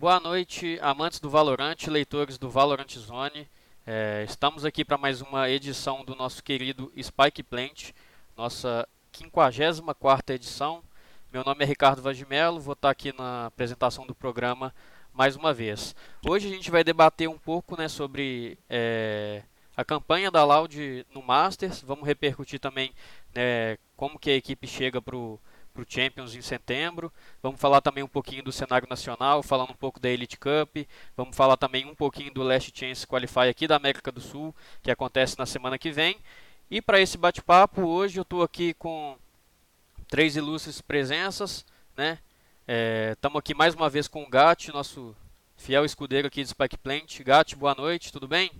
Boa noite, amantes do Valorant, leitores do Valorant Zone. É, estamos aqui para mais uma edição do nosso querido Spike Plant, nossa 54 edição. Meu nome é Ricardo Vagimelo, vou estar aqui na apresentação do programa mais uma vez. Hoje a gente vai debater um pouco né, sobre é, a campanha da Loud no Masters, vamos repercutir também né, como que a equipe chega para o para o Champions em setembro. Vamos falar também um pouquinho do cenário nacional, falando um pouco da Elite Cup. Vamos falar também um pouquinho do Last Chance Qualify aqui da América do Sul, que acontece na semana que vem. E para esse bate-papo, hoje eu estou aqui com três ilustres presenças, né? Estamos é, aqui mais uma vez com o Gatti, nosso fiel escudeiro aqui de Spike Plant. Gatti, boa noite, tudo bem?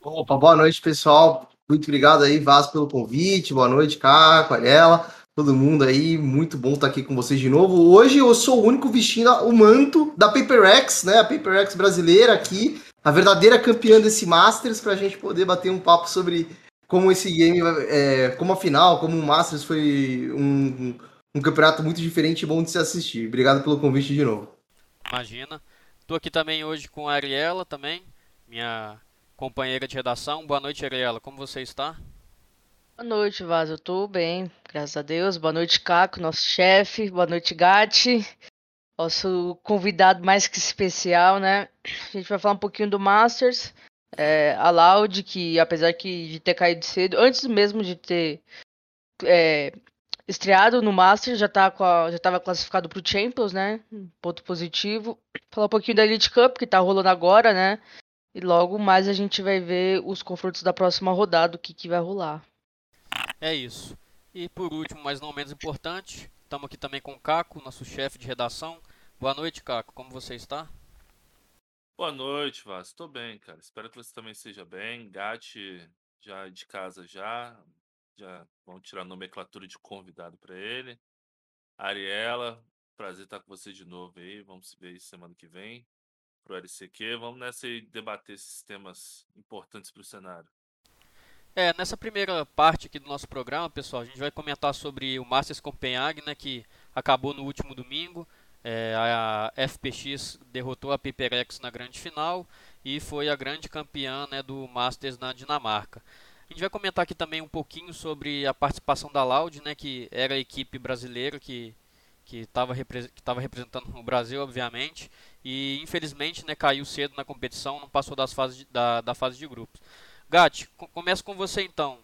Opa, boa noite, pessoal. Muito obrigado aí, Vaz, pelo convite. Boa noite, Caco, Ariela todo mundo aí. Muito bom estar aqui com vocês de novo. Hoje eu sou o único vestindo o manto da PaperX, né? A PaperX brasileira aqui, a verdadeira campeã desse Masters, para a gente poder bater um papo sobre como esse game, é, como a final, como o Masters foi um, um campeonato muito diferente e bom de se assistir. Obrigado pelo convite de novo. Imagina. Estou aqui também hoje com a Ariela também, minha companheira de redação. Boa noite, Ariela. Como você está? Boa noite, Vaz. Eu tô bem, graças a Deus. Boa noite, Caco, nosso chefe. Boa noite, Gatti. Nosso convidado mais que especial, né? A gente vai falar um pouquinho do Masters. É, a Loud, que apesar que de ter caído cedo, antes mesmo de ter é, estreado no Masters, já, tá a, já tava classificado pro Champions, né? Ponto positivo. Falar um pouquinho da Elite Cup, que tá rolando agora, né? E logo mais a gente vai ver os confrontos da próxima rodada, o que, que vai rolar. É isso. E por último, mas não menos importante, estamos aqui também com o Caco, nosso chefe de redação. Boa noite, Caco. Como você está? Boa noite, Vaz. Estou bem, cara. Espero que você também esteja bem. Gatti já de casa já. Já vamos tirar a nomenclatura de convidado para ele. Ariela, prazer estar com você de novo aí. Vamos se ver semana que vem pro LCQ. Vamos nessa e debater esses temas importantes para o cenário. É, nessa primeira parte aqui do nosso programa, pessoal, a gente vai comentar sobre o Masters Copenhague, né, que acabou no último domingo. É, a FPX derrotou a Piperex na grande final e foi a grande campeã né, do Masters na Dinamarca. A gente vai comentar aqui também um pouquinho sobre a participação da Loud, né, que era a equipe brasileira que que estava repre representando o Brasil, obviamente, e infelizmente né, caiu cedo na competição, não passou das fases de, da, da fase de grupos. Gatti, começo com você então.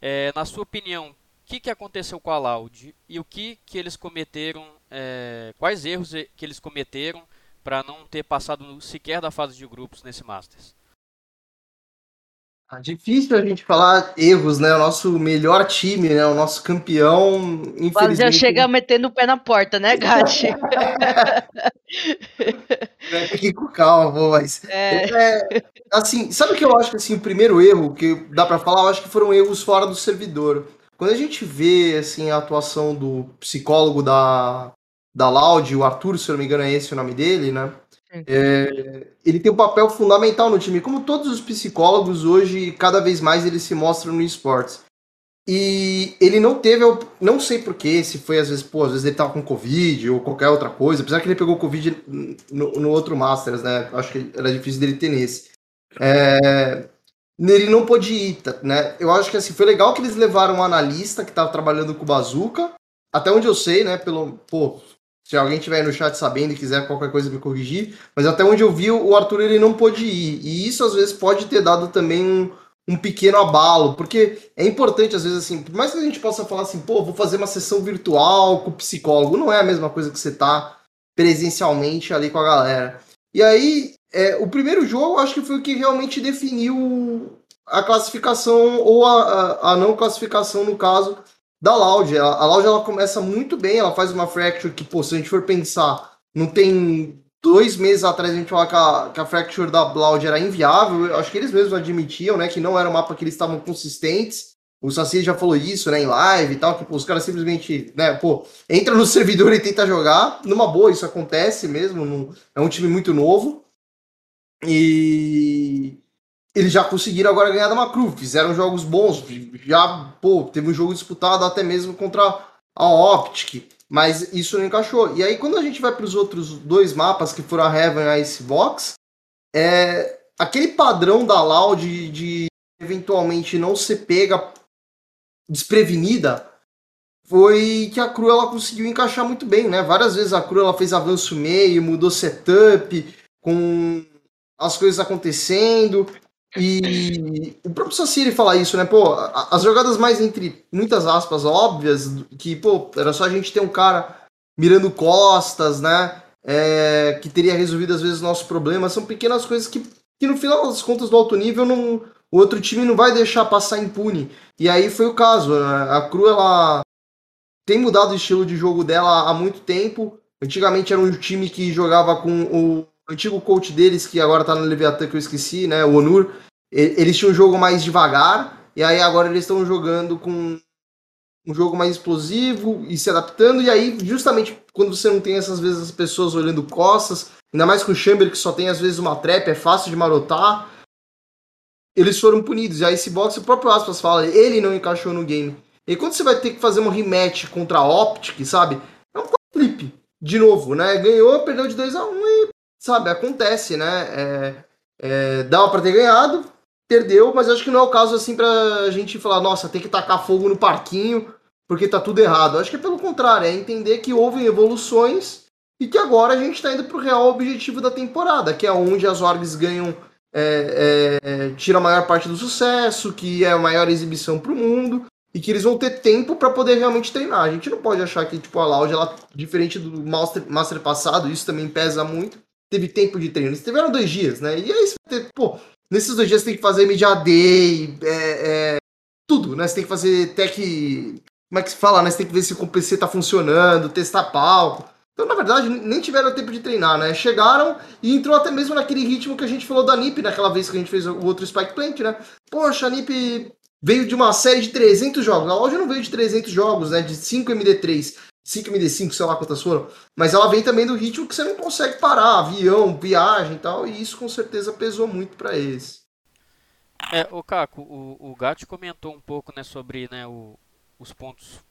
É, na sua opinião, o que, que aconteceu com a Loud e o que, que eles cometeram, é, quais erros que eles cometeram para não ter passado sequer da fase de grupos nesse Masters? Ah, difícil a gente falar erros, né? O nosso melhor time, né? O nosso campeão, infelizmente... Mas já chega metendo o pé na porta, né, Gatti? é, fique com calma, mas... É. é. assim, sabe o que eu acho que assim, o primeiro erro que dá para falar, eu acho que foram erros fora do servidor. Quando a gente vê, assim, a atuação do psicólogo da, da Loud, o Arthur, se eu não me engano é esse o nome dele, né? É, ele tem um papel fundamental no time. Como todos os psicólogos, hoje, cada vez mais eles se mostram no esportes. E ele não teve, não sei porquê, se foi às vezes, pô, às vezes ele tava com Covid ou qualquer outra coisa, apesar que ele pegou Covid no, no outro Masters, né? Acho que era difícil dele ter nesse. É, ele não pôde ir, né? Eu acho que assim, foi legal que eles levaram um analista que tava trabalhando com o Bazooka, até onde eu sei, né? Pelo, pô, se alguém tiver no chat sabendo e quiser qualquer coisa me corrigir, mas até onde eu vi, o Arthur ele não pôde ir. E isso às vezes pode ter dado também um, um pequeno abalo, porque é importante às vezes assim, por mais que a gente possa falar assim, pô, vou fazer uma sessão virtual com o psicólogo, não é a mesma coisa que você tá presencialmente ali com a galera. E aí, é, o primeiro jogo acho que foi o que realmente definiu a classificação ou a, a, a não classificação no caso da Loud. A, a Loud ela começa muito bem, ela faz uma Fracture que, pô, se a gente for pensar, não tem dois meses atrás a gente falava que a, que a Fracture da Loud era inviável, eu acho que eles mesmos admitiam, né, que não era um mapa que eles estavam consistentes. O Saci já falou isso, né, em live e tal, que pô, os caras simplesmente, né, pô, entra no servidor e tenta jogar. Numa boa, isso acontece mesmo, não, é um time muito novo. E eles já conseguiram agora ganhar da Macru, fizeram jogos bons, já, pô, teve um jogo disputado até mesmo contra a Optic. Mas isso não encaixou. E aí, quando a gente vai para os outros dois mapas, que foram a Heaven e a Icebox, é, aquele padrão da Loud de, de eventualmente não ser pega desprevenida foi que a Cru ela conseguiu encaixar muito bem, né? Várias vezes a Cru ela fez avanço meio, mudou setup, com as coisas acontecendo. E o próprio Sassiri fala isso, né? Pô, as jogadas mais entre muitas aspas óbvias, que, pô, era só a gente ter um cara mirando costas, né? É, que teria resolvido às vezes nossos problemas. São pequenas coisas que, que no final das contas do alto nível não, o outro time não vai deixar passar impune. E aí foi o caso. Né? A Cru ela tem mudado o estilo de jogo dela há muito tempo. Antigamente era um time que jogava com o antigo coach deles, que agora tá no Leviathan, que eu esqueci, né? O Onur. Eles tinham um jogo mais devagar, e aí agora eles estão jogando com um jogo mais explosivo e se adaptando. E aí, justamente quando você não tem essas vezes as pessoas olhando costas, ainda mais com o Chamber que só tem às vezes uma trap, é fácil de marotar. Eles foram punidos. E aí esse box, o próprio Aspas fala, ele não encaixou no game. E quando você vai ter que fazer um rematch contra a Optic, sabe? É um flip. De novo, né? Ganhou, perdeu de 2 a 1 um, e, sabe, acontece, né? É, é, dava para ter ganhado, perdeu, mas acho que não é o caso assim pra gente falar, nossa, tem que tacar fogo no parquinho porque tá tudo errado. Acho que é pelo contrário, é entender que houve evoluções e que agora a gente tá indo pro real objetivo da temporada, que é onde as orgs ganham, é, é, tira a maior parte do sucesso, que é a maior exibição pro mundo e que eles vão ter tempo para poder realmente treinar. A gente não pode achar que tipo a Loud, ela diferente do Master, Master passado, isso também pesa muito. Teve tempo de treino. Eles tiveram dois dias, né? E aí você pô, nesses dois dias você tem que fazer media day, é, é, tudo, né? Você tem que fazer tech, como é que se fala, né? Você tem que ver se o PC tá funcionando, testar palco. Então, na verdade, nem tiveram tempo de treinar, né? Chegaram e entrou até mesmo naquele ritmo que a gente falou da NiP naquela vez que a gente fez o outro Spike Plant, né? Poxa, a NiP veio de uma série de 300 jogos. A loja não veio de 300 jogos, né? De 5 MD3, 5 MD5, sei lá quantas foram. Mas ela vem também do ritmo que você não consegue parar, avião, viagem e tal. E isso com certeza pesou muito para eles. É, o Caco, o, o Gatti comentou um pouco, né, sobre né, o, os pontos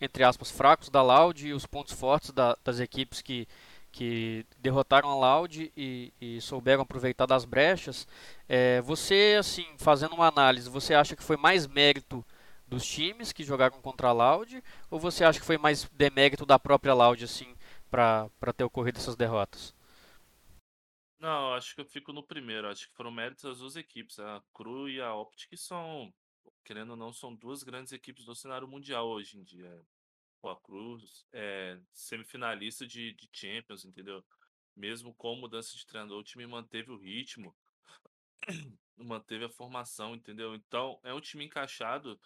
entre aspas fracos da Loud e os pontos fortes da, das equipes que que derrotaram a Loud e, e, souberam aproveitar das brechas. É, você, assim, fazendo uma análise, você acha que foi mais mérito dos times que jogaram contra a Loud ou você acha que foi mais demérito da própria Loud, assim, para ter ocorrido essas derrotas? Não, acho que eu fico no primeiro. Acho que foram méritos das duas equipes. A Cru e a Optic são, querendo ou não, são duas grandes equipes do cenário mundial hoje em dia a Cruz é semifinalista de, de Champions, entendeu? Mesmo com mudança de treinador, o time manteve o ritmo, manteve a formação, entendeu? Então, é um time encaixado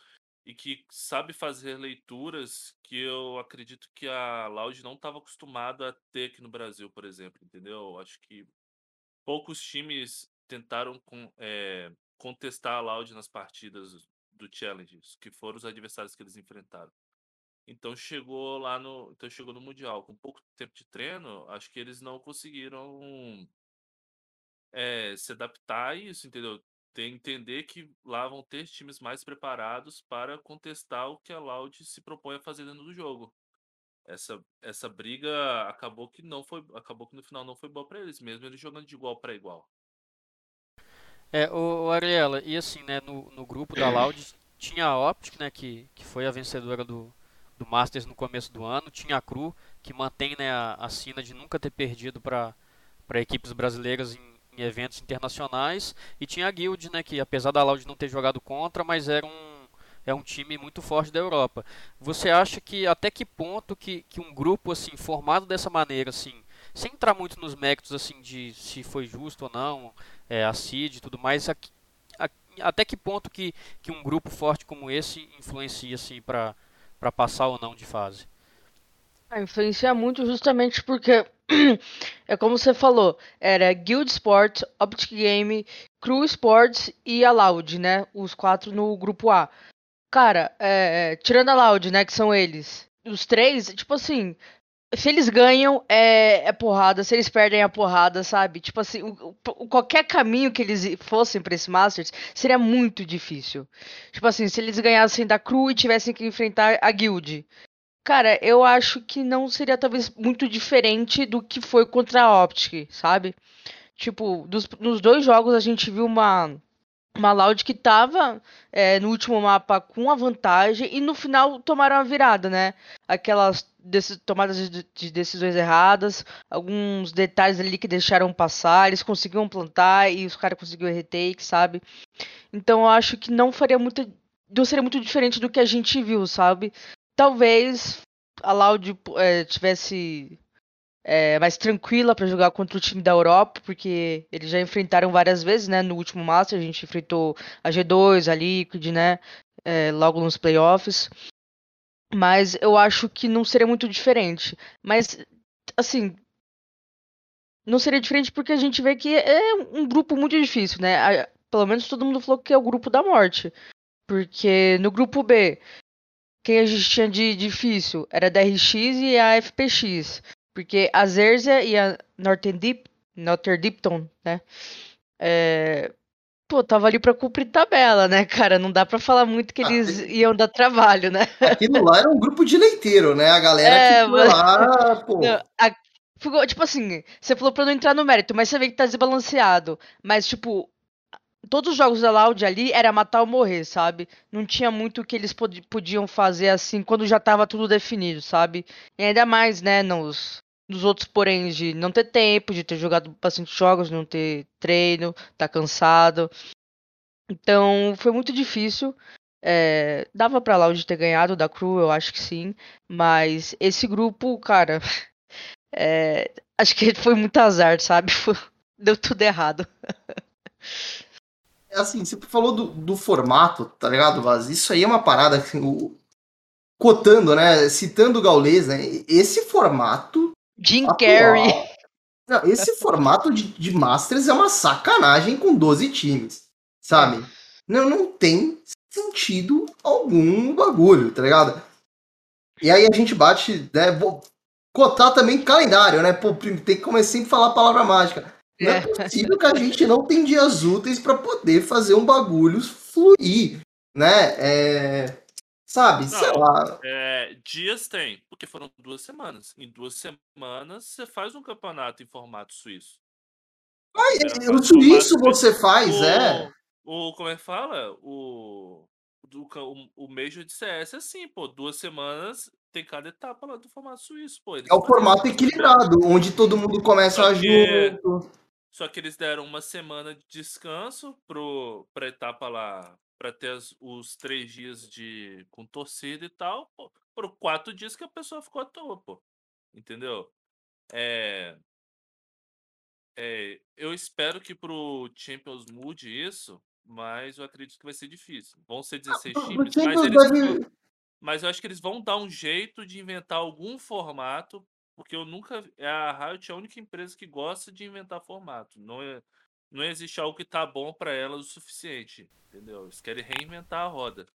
e que sabe fazer leituras que eu acredito que a Loud não estava acostumada a ter aqui no Brasil, por exemplo, entendeu? Acho que poucos times tentaram com, é, contestar a Loud nas partidas do Challenge, que foram os adversários que eles enfrentaram. Então chegou lá no, então chegou no mundial com pouco tempo de treino, acho que eles não conseguiram é, se adaptar a isso, entendeu? Tem entender que lá vão ter times mais preparados para contestar o que a Loud se propõe a fazer dentro do jogo. Essa, essa briga acabou que não foi, acabou que no final não foi boa para eles, mesmo eles jogando de igual para igual. É, o, o Ariela, e assim, né, no, no grupo da Loud tinha a Optic, né, que, que foi a vencedora do, do Masters no começo do ano. Tinha a Cru, que mantém né, a, a sina de nunca ter perdido para equipes brasileiras em, em, eventos internacionais. E tinha a Guild, né, que apesar da Loud não ter jogado contra, mas era um, é um time muito forte da Europa. Você acha que até que ponto que, que um grupo assim formado dessa maneira, assim, sem entrar muito nos méritos assim de se foi justo ou não, é, a CID e tudo mais, a, a, até que ponto que, que um grupo forte como esse influencia assim para passar ou não de fase? Ah, influencia muito justamente porque é como você falou, era Guild Sports, Optic Game, Crew Sports e a Loud, né? Os quatro no grupo A. Cara, é, tirando a Loud, né? Que são eles. Os três, tipo assim, se eles ganham, é, é porrada. Se eles perdem, é porrada, sabe? Tipo assim, o, o, qualquer caminho que eles fossem pra esse Masters seria muito difícil. Tipo assim, se eles ganhassem da Crew e tivessem que enfrentar a Guild. Cara, eu acho que não seria talvez muito diferente do que foi contra a Optic, sabe? Tipo, dos, nos dois jogos a gente viu uma, uma Loud que tava é, no último mapa com a vantagem e no final tomaram a virada, né? Aquelas tomadas de, de, decisões erradas, alguns detalhes ali que deixaram passar, eles conseguiram plantar e os caras conseguiram retake, sabe? Então eu acho que não faria muito. Não seria muito diferente do que a gente viu, sabe? Talvez a Loud é, tivesse é, mais tranquila para jogar contra o time da Europa, porque eles já enfrentaram várias vezes, né? No último Master a gente enfrentou a G2, a Liquid, né? É, logo nos playoffs. Mas eu acho que não seria muito diferente. Mas, assim. Não seria diferente porque a gente vê que é um grupo muito difícil, né? Pelo menos todo mundo falou que é o grupo da morte. Porque no grupo B, quem a gente tinha de difícil era a DRX e a FPX. Porque a Zerzia e a Northern Deep, Dipton, né? É, pô, tava ali pra cumprir tabela, né, cara? Não dá pra falar muito que ah, eles iam dar trabalho, né? Aquilo lá era um grupo de leiteiro, né? A galera é, que mas... lá, pô. Não, a... Tipo assim, você falou pra não entrar no mérito, mas você vê que tá desbalanceado. Mas, tipo, todos os jogos da Loud ali era matar ou morrer, sabe? Não tinha muito o que eles pod podiam fazer assim quando já tava tudo definido, sabe? E ainda mais, né, nos, nos outros porém de não ter tempo, de ter jogado bastante jogos, não ter treino, tá cansado. Então foi muito difícil. É, dava pra Loud ter ganhado da Crew, eu acho que sim. Mas esse grupo, cara, é, acho que foi muito azar, sabe? Deu tudo errado. assim, você falou do, do formato, tá ligado, Vaz? Isso aí é uma parada, assim, o, cotando, né? Citando o Gaules, né? Esse formato. Jim Carrey. Não, esse formato de, de Masters é uma sacanagem com 12 times, sabe? Não, não tem sentido algum bagulho, tá ligado? E aí a gente bate, né? Vou cotar também calendário, né? Pô, tem que começar sempre a falar a palavra mágica. Não é, é possível que a gente não tem dias úteis para poder fazer um bagulho fluir, né? É, sabe, não, sei lá. É, dias tem, porque foram duas semanas. Em duas semanas você faz um campeonato em formato suíço. Ah, o suíço você faz, o, é. O, como é que fala? O, do, o, o Major de CS é assim, pô, duas semanas tem cada etapa lá do formato suíço, pô. é o formato equilibrado, onde todo mundo começa a junto. Só que eles deram uma semana de descanso pro, pra etapa lá, para ter as, os três dias de com torcida e tal, pô, por quatro dias que a pessoa ficou à toa, pô. Entendeu? É, é, eu espero que pro Champions mude isso, mas eu acredito que vai ser difícil. Vão ser 16 ah, times, mas, eles, mas eu acho que eles vão dar um jeito de inventar algum formato porque eu nunca. É a Riot é a única empresa que gosta de inventar formato. Não, é, não existe algo que tá bom para elas o suficiente. Entendeu? Eles querem reinventar a roda.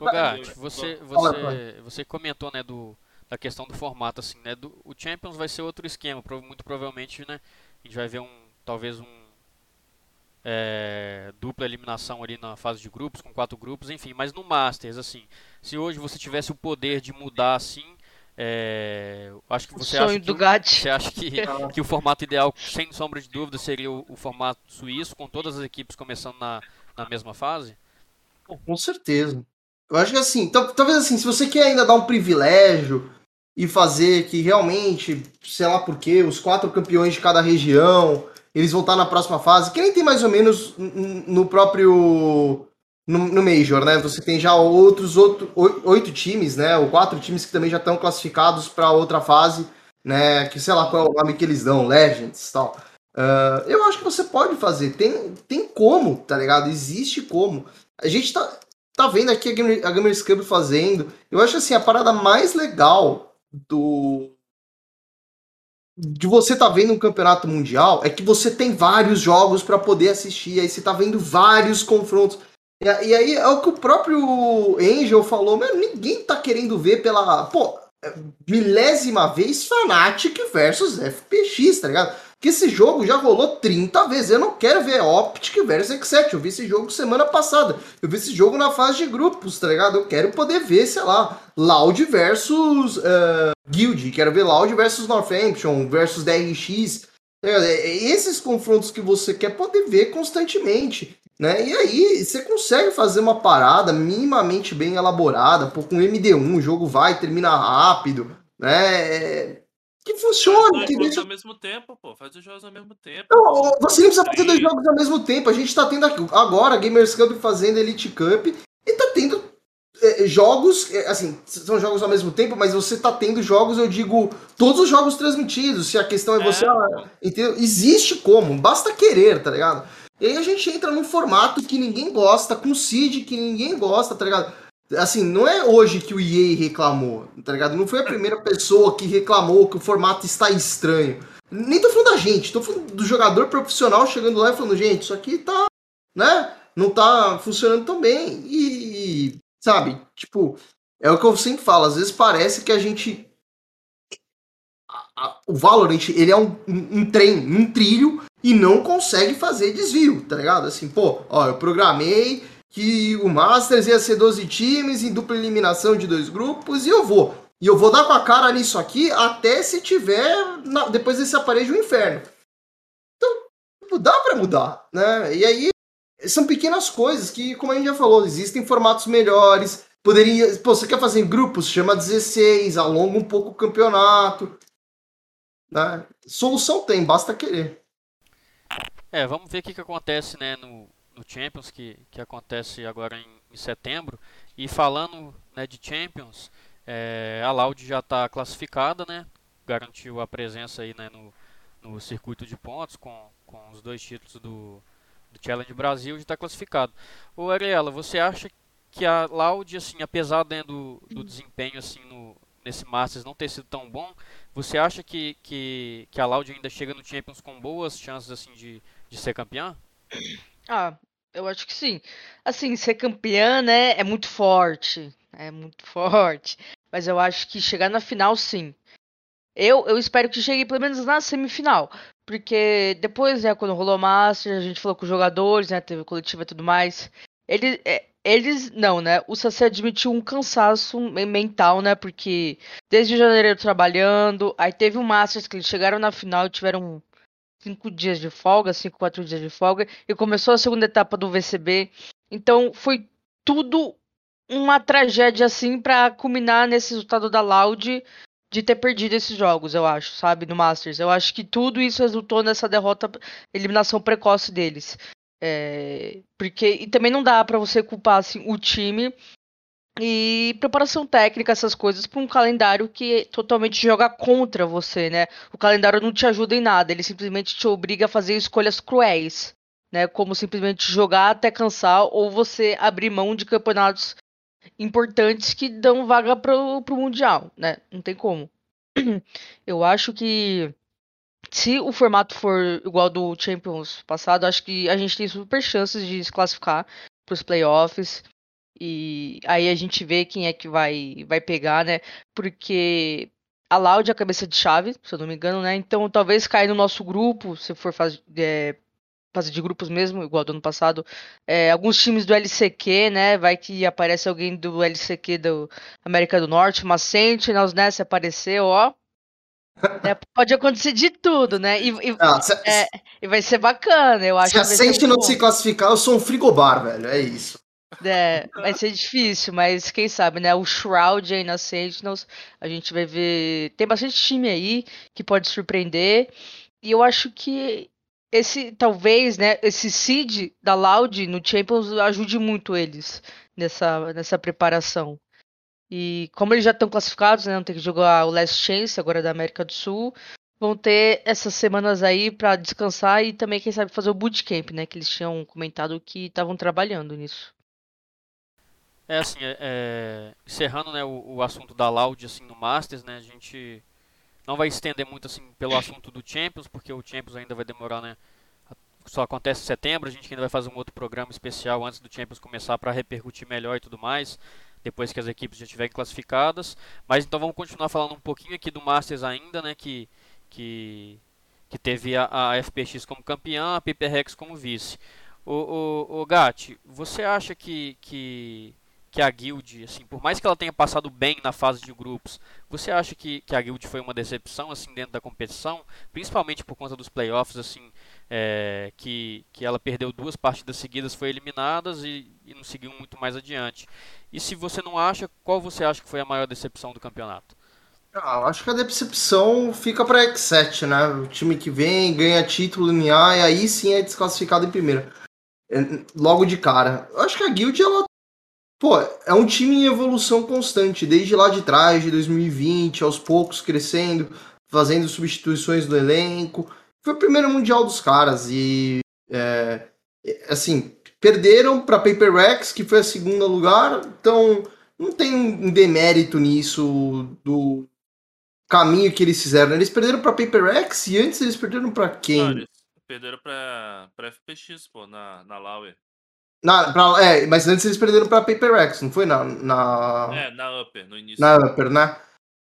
Ô, Gat, você, você, você comentou, né, do, da questão do formato, assim, né? Do, o Champions vai ser outro esquema. Muito provavelmente, né? A gente vai ver um. Talvez um. É, dupla eliminação ali na fase de grupos, com quatro grupos, enfim, mas no Masters, assim, se hoje você tivesse o poder de mudar assim, é, acho que você acha que, você acha que, que, o formato ideal, sem sombra de dúvida, seria o, o, formato suíço, com todas as equipes começando na, na mesma fase? Com certeza. Eu acho que assim, talvez assim, se você quer ainda dar um privilégio e fazer que realmente, sei lá por quê, os quatro campeões de cada região, eles vão estar na próxima fase, que nem tem mais ou menos no próprio no, no Major, né? Você tem já outros outro, oito times, né? Ou quatro times que também já estão classificados para outra fase, né? Que sei lá qual é o nome que eles dão, Legends e tal. Uh, eu acho que você pode fazer. Tem, tem como, tá ligado? Existe como. A gente tá, tá vendo aqui a, Gamer, a Gamers Club fazendo. Eu acho assim, a parada mais legal do. De você tá vendo um campeonato mundial é que você tem vários jogos para poder assistir. Aí você tá vendo vários confrontos. E, e, aí é o que o próprio Angel falou, mas ninguém tá querendo ver pela. Pô, milésima vez Fnatic versus FPX, tá ligado? que esse jogo já rolou 30 vezes. Eu não quero ver Optic versus X7. Eu vi esse jogo semana passada. Eu vi esse jogo na fase de grupos, tá ligado? Eu quero poder ver, sei lá, Loud versus uh, Guild. Quero ver Loud versus Northampton versus DRX. Tá é, é esses confrontos que você quer poder ver constantemente. Né? E aí você consegue fazer uma parada minimamente bem elaborada, pô, com MD1 o jogo vai, termina rápido, né? É, que funcione. Faz que deixa... ao mesmo tempo, pô. Faz os jogos ao mesmo tempo. Não, você nem precisa fazer dois jogos ao mesmo tempo. A gente tá tendo aqui, agora Gamers Cup fazendo Elite Cup e tá tendo é, jogos, é, assim, são jogos ao mesmo tempo, mas você tá tendo jogos, eu digo, todos os jogos transmitidos. Se a questão é, é. você. Ah, entendeu? Existe como, basta querer, tá ligado? E aí a gente entra num formato que ninguém gosta, com seed que ninguém gosta, tá ligado? Assim, não é hoje que o EA reclamou, tá ligado? Não foi a primeira pessoa que reclamou que o formato está estranho. Nem tô falando da gente, tô falando do jogador profissional chegando lá e falando, gente, isso aqui tá, né? Não tá funcionando tão bem. E, sabe, tipo, é o que eu sempre falo, às vezes parece que a gente. O Valorant, ele é um, um, um trem, um trilho, e não consegue fazer desvio, tá ligado? Assim, pô, ó, eu programei que o Masters ia ser 12 times em dupla eliminação de dois grupos e eu vou. E eu vou dar com a cara nisso aqui até se tiver na, depois desse aparelho um inferno. Então, dá para mudar, né? E aí são pequenas coisas que, como a gente já falou, existem formatos melhores. Poderia, pô, você quer fazer em grupos, chama 16, alonga um pouco o campeonato. Né? Solução tem, basta querer. É, vamos ver o que, que acontece, né, no, no Champions que, que acontece agora em, em setembro. E falando né, de Champions, é, a Loud já está classificada, né? Garantiu a presença aí né, no, no circuito de pontos com, com os dois títulos do, do Challenge Brasil já está classificado. Ô Ariela, você acha que a Loud, assim, apesar né, do, do desempenho assim no, nesse Masters não ter sido tão bom, você acha que, que, que a Loud ainda chega no Champions com boas chances assim de, de ser campeã? Ah, eu acho que sim. Assim, ser campeã, né, é muito forte. É muito forte. Mas eu acho que chegar na final, sim. Eu, eu espero que chegue pelo menos na semifinal. Porque depois, né, quando rolou o Master, a gente falou com os jogadores, né, teve coletiva e tudo mais. Eles, é, eles não, né? O Saci admitiu um cansaço mental, né? Porque desde janeiro trabalhando, aí teve o Masters que eles chegaram na final e tiveram cinco dias de folga, cinco, quatro dias de folga, e começou a segunda etapa do VCB. Então foi tudo uma tragédia assim para culminar nesse resultado da Loud de ter perdido esses jogos, eu acho, sabe, no Masters. Eu acho que tudo isso resultou nessa derrota, eliminação precoce deles. É, porque e também não dá para você culpar assim, o time e preparação técnica, essas coisas, para um calendário que totalmente joga contra você, né? O calendário não te ajuda em nada, ele simplesmente te obriga a fazer escolhas cruéis, né? Como simplesmente jogar até cansar ou você abrir mão de campeonatos importantes que dão vaga pro, pro Mundial, né? Não tem como. Eu acho que se o formato for igual do Champions passado, acho que a gente tem super chances de se classificar para os playoffs. E aí a gente vê quem é que vai, vai pegar, né? Porque a Loud é a cabeça de chave, se eu não me engano, né? Então talvez caia no nosso grupo, se for fazer, é, de grupos mesmo, igual do ano passado. É, alguns times do LCQ, né? Vai que aparece alguém do LCQ do América do Norte, uma Sentinels, né? Se apareceu, ó. É, pode acontecer de tudo, né? E, e, ah, se, é, e vai ser bacana, eu acho. Se a Sentinel se classificar, eu sou um frigobar, velho. É isso. É, vai ser difícil, mas quem sabe, né? O Shroud aí na Sentinels, a gente vai ver. Tem bastante time aí que pode surpreender. E eu acho que esse, talvez, né, esse seed da Loud no Champions ajude muito eles nessa, nessa preparação. E como eles já estão classificados, né, não tem que jogar o Last Chance agora da América do Sul, vão ter essas semanas aí para descansar e também, quem sabe, fazer o bootcamp, né, que eles tinham comentado que estavam trabalhando nisso. É assim, é, é, encerrando né, o, o, assunto da Loud assim, no Masters, né, a gente não vai estender muito assim pelo assunto do Champions, porque o Champions ainda vai demorar, né, só acontece em setembro, a gente ainda vai fazer um outro programa especial antes do Champions começar para repercutir melhor e tudo mais, depois que as equipes já estiverem classificadas. Mas então vamos continuar falando um pouquinho aqui do Masters ainda, né, que, que que teve a, a FPX como campeã, a Paper Rex como vice. O, o, o Gatti, você acha que, que, que a Guild, assim, por mais que ela tenha passado bem na fase de grupos, você acha que, que a Guild foi uma decepção assim dentro da competição, principalmente por conta dos playoffs, assim, é, que, que ela perdeu duas partidas seguidas, foi eliminadas e, e não seguiu muito mais adiante. E se você não acha, qual você acha que foi a maior decepção do campeonato? Ah, acho que a decepção fica para X7, né? O time que vem, ganha título em A e aí sim é desclassificado em primeira. É, logo de cara. Eu acho que a Guild, ela. Pô, é um time em evolução constante, desde lá de trás, de 2020, aos poucos crescendo, fazendo substituições do elenco. Foi o primeiro mundial dos caras e. É, assim, perderam para Paper Rex, que foi a segunda lugar, então não tem um demérito nisso do caminho que eles fizeram. Eles perderam para Paper X e antes eles perderam para quem? Não, eles perderam para FPX, pô, na na Lauer. Na, pra, é, mas antes eles perderam para Paper X, não foi na, na É, na Upper, no início. Na Upper, né?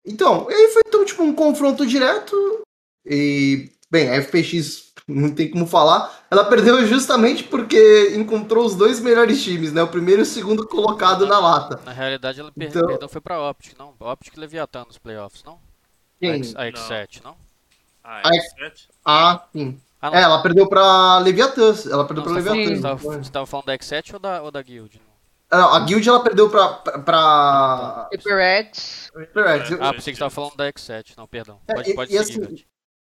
Então, aí foi então, tipo um confronto direto e bem, a FPX não tem como falar. Ela perdeu justamente porque encontrou os dois melhores times, né? O primeiro e o segundo colocado na, na lata. Na realidade, ela per então... perdeu foi para Optic, não? Optic Leviathan nos playoffs, não? Quem? A, X7, não? Ah, a X7? Ah, sim. Ah, é, ela perdeu pra Leviathan. Ela perdeu não, pra Leviathan. Você tava, falando da X7 ou da, ou da Guild? Não, a Guild ela perdeu pra. pra... HyperX. HyperX. Ah, pensei que você tava falando da X7. Não, perdão. É, pode, pode e, seguir, assim,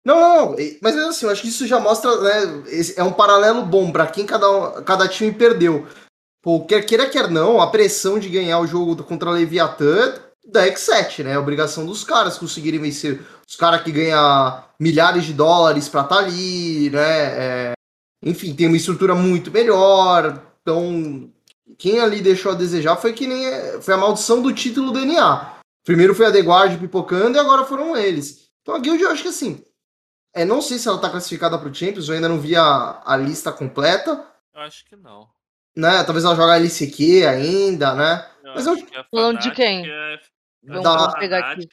Não, não, mas assim, eu acho que isso já mostra, né? É um paralelo bom pra quem cada, cada time perdeu. Pô, quer queira, quer não, a pressão de ganhar o jogo contra a Leviathan da X7, né? A obrigação dos caras conseguirem vencer. Os caras que ganham milhares de dólares pra estar tá ali, né? É... Enfim, tem uma estrutura muito melhor. Então, quem ali deixou a desejar foi que nem é, foi a maldição do título do NA. Primeiro foi a The Guard pipocando e agora foram eles. Então a Guild eu acho que assim. É, não sei se ela tá classificada pro Champions, eu ainda não vi a, a lista completa. Eu acho que não. Né? Talvez ela jogue a LCQ ainda, né? Eu Mas eu... Falando de quem? É Vamos, da... pegar aqui.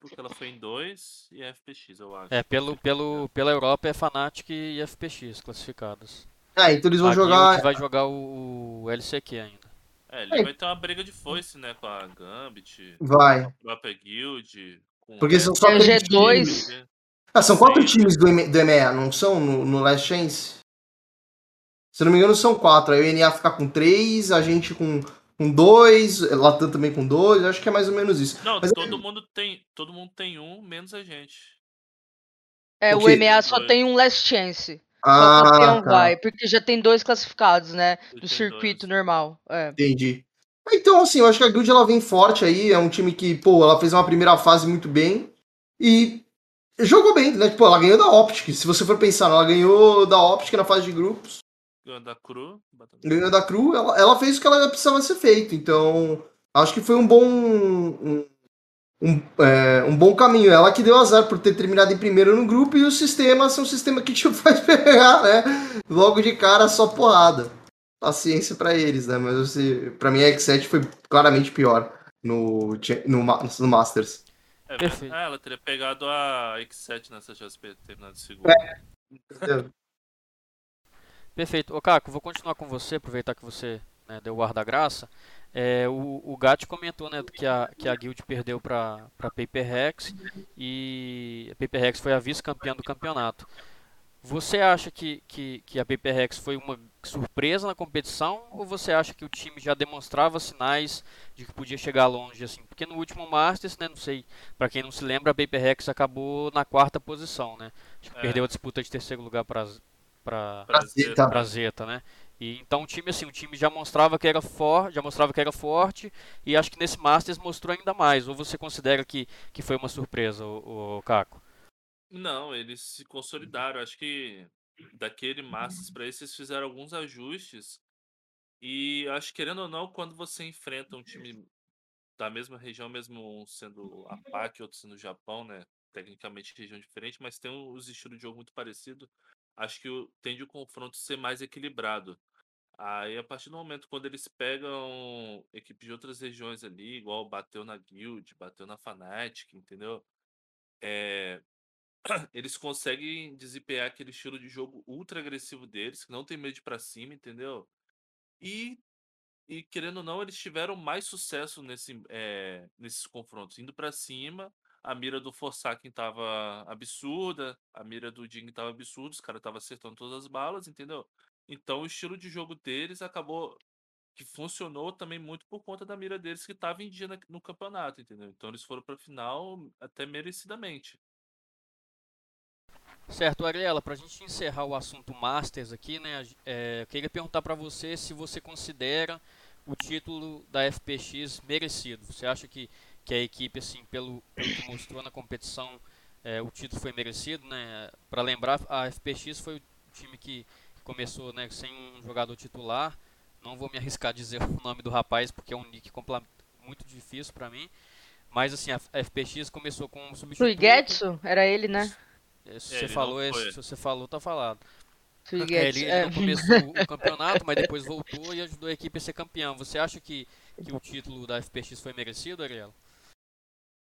Porque ela foi em 2 e FPX, eu acho. É, pelo, pelo, pela Europa é Fnatic e FPX classificados. É, então eles vão a jogar. vai jogar o, LCQ ainda. É, ele é. vai ter uma briga de foice, né? Com a Gambit. Vai. Com a própria Guild. Porque são só G2. Ah, são quatro times do, M do EMEA, não são no, no Last Chance? Se não me engano, são quatro. Aí o NA ficar com três, a gente com com dois, Latam também com dois, acho que é mais ou menos isso. Não, Mas todo, é... mundo tem, todo mundo tem um, menos a gente. É, o EMEA só tem um last chance. Ah, só campeão tá. vai, porque já tem dois classificados, né? Do circuito dois. normal. É. Entendi. Então, assim, eu acho que a Guild ela vem forte aí, é um time que, pô, ela fez uma primeira fase muito bem e jogou bem, né? Tipo, ela ganhou da Optic. Se você for pensar, ela ganhou da Optic na fase de grupos. Ganhou da Cru. Ganhou da Cru, ela, ela fez o que ela precisava ser feito. Então, acho que foi um bom. Um, um, é, um, bom caminho. Ela que deu azar por ter terminado em primeiro no grupo e o sistema é um sistema que te faz pegar, né? Logo de cara, só porrada. Paciência para eles, né? Mas assim, pra mim a X7 foi claramente pior no, no, no Masters. É, ah, ela teria pegado a X7 nessa JSP terminado segundo. É. Perfeito. Ô Caco, vou continuar com você, aproveitar que você né, deu o ar da graça. É, o, o Gatti comentou né, que, a, que a Guild perdeu para a Paper Rex e a Paper Rex foi a vice-campeã do campeonato. Você acha que, que, que a Paper Rex foi uma surpresa na competição ou você acha que o time já demonstrava sinais de que podia chegar longe assim? Porque no último Masters, né, não sei, para quem não se lembra, a Paper Rex acabou na quarta posição, né? É. Perdeu a disputa de terceiro lugar para para para Zeta, né? E então o time assim, o time já mostrava que era forte, já mostrava que era forte e acho que nesse Masters mostrou ainda mais. Ou você considera que, que foi uma surpresa, o, o Caco? Não, eles se consolidaram. Acho que daquele Masters para esse eles fizeram alguns ajustes. E acho que querendo ou não, quando você enfrenta um time da mesma região, mesmo sendo a PAC, outro sendo o Japão, né? Tecnicamente região diferente, mas tem os estilos de jogo muito parecido acho que o, tende o confronto ser mais equilibrado. Aí, a partir do momento quando eles pegam equipes de outras regiões ali, igual bateu na Guild, bateu na Fnatic, entendeu? É, eles conseguem desempenhar aquele estilo de jogo ultra agressivo deles, que não tem medo de ir pra cima, entendeu? E, e querendo ou não, eles tiveram mais sucesso nesse, é, nesses confrontos, indo para cima. A mira do Forsaken tava absurda, a mira do Jing tava absurda, os caras estavam acertando todas as balas, entendeu? Então o estilo de jogo deles acabou que funcionou também muito por conta da mira deles que estava em dia no campeonato, entendeu? Então eles foram para a final até merecidamente. Certo, Ariela, para a gente encerrar o assunto Masters aqui, né, é, eu queria perguntar para você se você considera o título da FPX merecido. Você acha que, que a equipe, assim, pelo, pelo que mostrou na competição, é, o título foi merecido, né? Para lembrar, a FPX foi o time que começou, né, sem um jogador titular. Não vou me arriscar a dizer o nome do rapaz porque é um nick muito difícil para mim. Mas assim, a FPX começou com um substituto. Getsu? Era ele, né? Se você falou, esse, se você falou, tá falado. É, ele, ele é. não começou o campeonato, mas depois voltou e ajudou a equipe a ser campeão. Você acha que, que o título da FPX foi merecido, Ariela?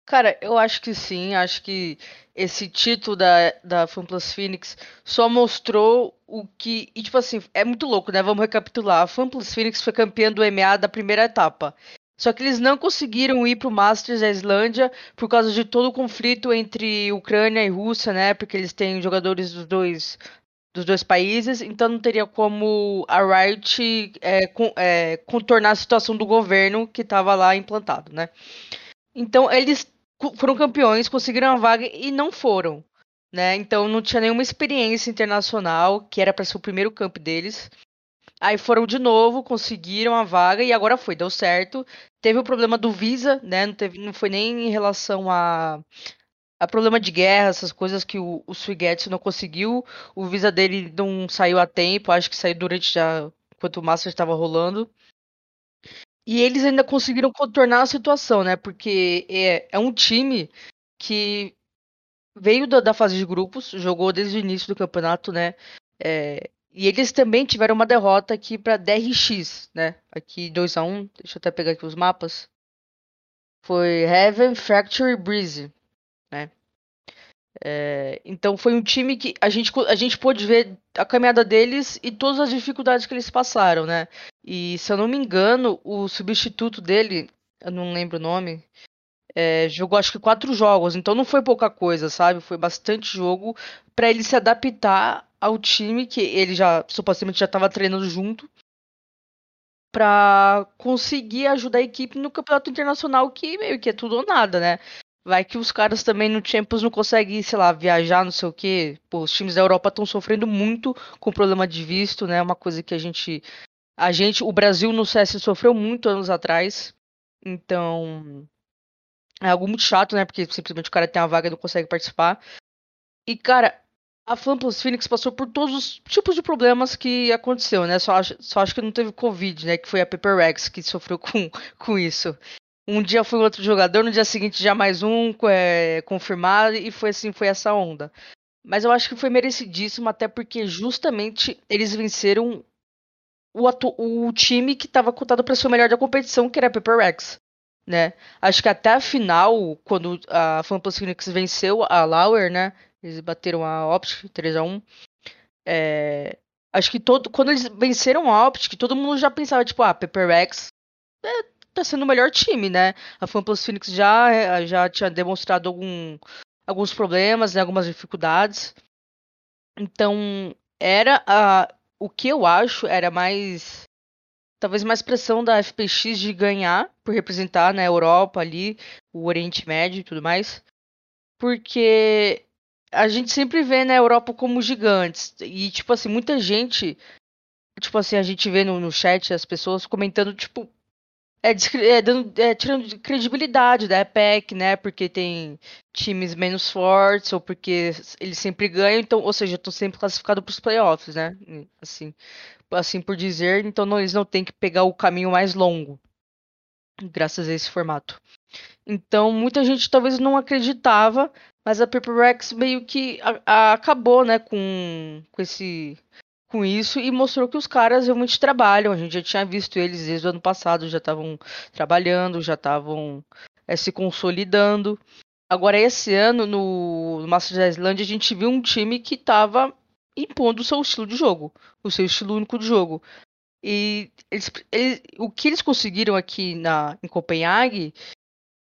Cara, eu acho que sim. Acho que esse título da, da FanPlus Phoenix só mostrou o que. E, tipo assim, é muito louco, né? Vamos recapitular. A FanPlus Phoenix foi campeã do EMA da primeira etapa. Só que eles não conseguiram ir para o Masters da Islândia por causa de todo o conflito entre Ucrânia e Rússia, né? Porque eles têm jogadores dos dois, dos dois países, então não teria como a Riot é, com, é, contornar a situação do governo que estava lá implantado, né? Então eles foram campeões, conseguiram a vaga e não foram, né? Então não tinha nenhuma experiência internacional, que era para ser o primeiro camp deles. Aí foram de novo, conseguiram a vaga e agora foi, deu certo. Teve o problema do Visa, né? Não, teve, não foi nem em relação a, a problema de guerra, essas coisas que o, o Suigetsu não conseguiu. O Visa dele não saiu a tempo, acho que saiu durante já. enquanto o Master estava rolando. E eles ainda conseguiram contornar a situação, né? Porque é, é um time que veio da, da, fase de grupos, jogou desde o início do campeonato, né? É, e eles também tiveram uma derrota aqui para DRX, né? Aqui 2 a 1 um. Deixa eu até pegar aqui os mapas. Foi Heaven, Fracture e Breeze, né? É, então foi um time que a gente, a gente pôde ver a caminhada deles e todas as dificuldades que eles passaram, né? E se eu não me engano, o substituto dele, eu não lembro o nome, é, jogou acho que quatro jogos, então não foi pouca coisa, sabe? Foi bastante jogo para ele se adaptar ao time que ele já supostamente já estava treinando junto para conseguir ajudar a equipe no campeonato internacional que meio que é tudo ou nada, né? Vai que os caras também no Champions não conseguem, sei lá, viajar, não sei o quê. Pô, os times da Europa estão sofrendo muito com problema de visto, né? Uma coisa que a gente a gente, o Brasil no CS sofreu muito anos atrás. Então, é algo muito chato, né? Porque simplesmente o cara tem uma vaga e não consegue participar. E, cara, a FanPlus Phoenix passou por todos os tipos de problemas que aconteceu, né? Só acho, só acho que não teve Covid, né? Que foi a Pepper Rex que sofreu com, com isso. Um dia foi outro jogador, no dia seguinte já mais um é, confirmado, e foi assim, foi essa onda. Mas eu acho que foi merecidíssimo, até porque justamente eles venceram o, o time que estava cotado para ser o melhor da competição, que era a Pepper Rex. Né? Acho que até a final, quando a FanPlus Phoenix venceu a Lauer, né? Eles bateram a Optic 3x1. É, acho que todo, quando eles venceram a Optic, todo mundo já pensava, tipo, ah, Pepper X é, tá sendo o melhor time, né? A FanPlus Phoenix já, é, já tinha demonstrado algum, alguns problemas, né, algumas dificuldades. Então, era a, o que eu acho era mais talvez mais pressão da FPX de ganhar por representar na né, Europa ali, o Oriente Médio e tudo mais. Porque a gente sempre vê na né, Europa como gigantes. E, tipo assim, muita gente. Tipo assim, a gente vê no, no chat as pessoas comentando, tipo. É, é, dando, é, tirando credibilidade da EPEC, né? Porque tem times menos fortes, ou porque eles sempre ganham, então, ou seja, estão sempre classificados para os playoffs, né? Assim, assim por dizer, então não, eles não têm que pegar o caminho mais longo, graças a esse formato. Então, muita gente talvez não acreditava, mas a Paper Rex meio que a, a, acabou, né, com, com esse com isso e mostrou que os caras realmente trabalham. A gente já tinha visto eles desde o ano passado, já estavam trabalhando, já estavam é, se consolidando. Agora, esse ano, no, no Masters da Islândia, a gente viu um time que estava impondo o seu estilo de jogo, o seu estilo único de jogo. E eles, eles, o que eles conseguiram aqui na, em Copenhague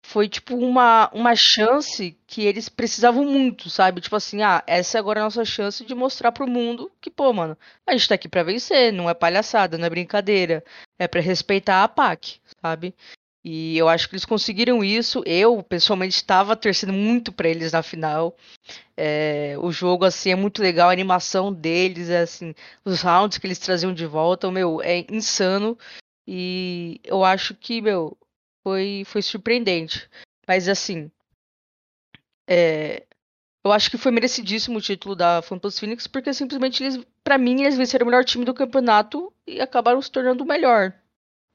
foi tipo uma, uma chance que eles precisavam muito, sabe? Tipo assim, ah, essa é agora a nossa chance de mostrar pro mundo que, pô, mano, a gente tá aqui pra vencer, não é palhaçada, não é brincadeira, é para respeitar a PAC, sabe? E eu acho que eles conseguiram isso. Eu, pessoalmente, estava torcendo muito para eles na final. É, o jogo, assim, é muito legal. A animação deles, é, assim, os rounds que eles traziam de volta, meu, é insano. E eu acho que, meu, foi, foi surpreendente. Mas, assim, é, eu acho que foi merecidíssimo o título da Fantasy Phoenix, porque simplesmente eles, para mim, eles venceram o melhor time do campeonato e acabaram se tornando o melhor.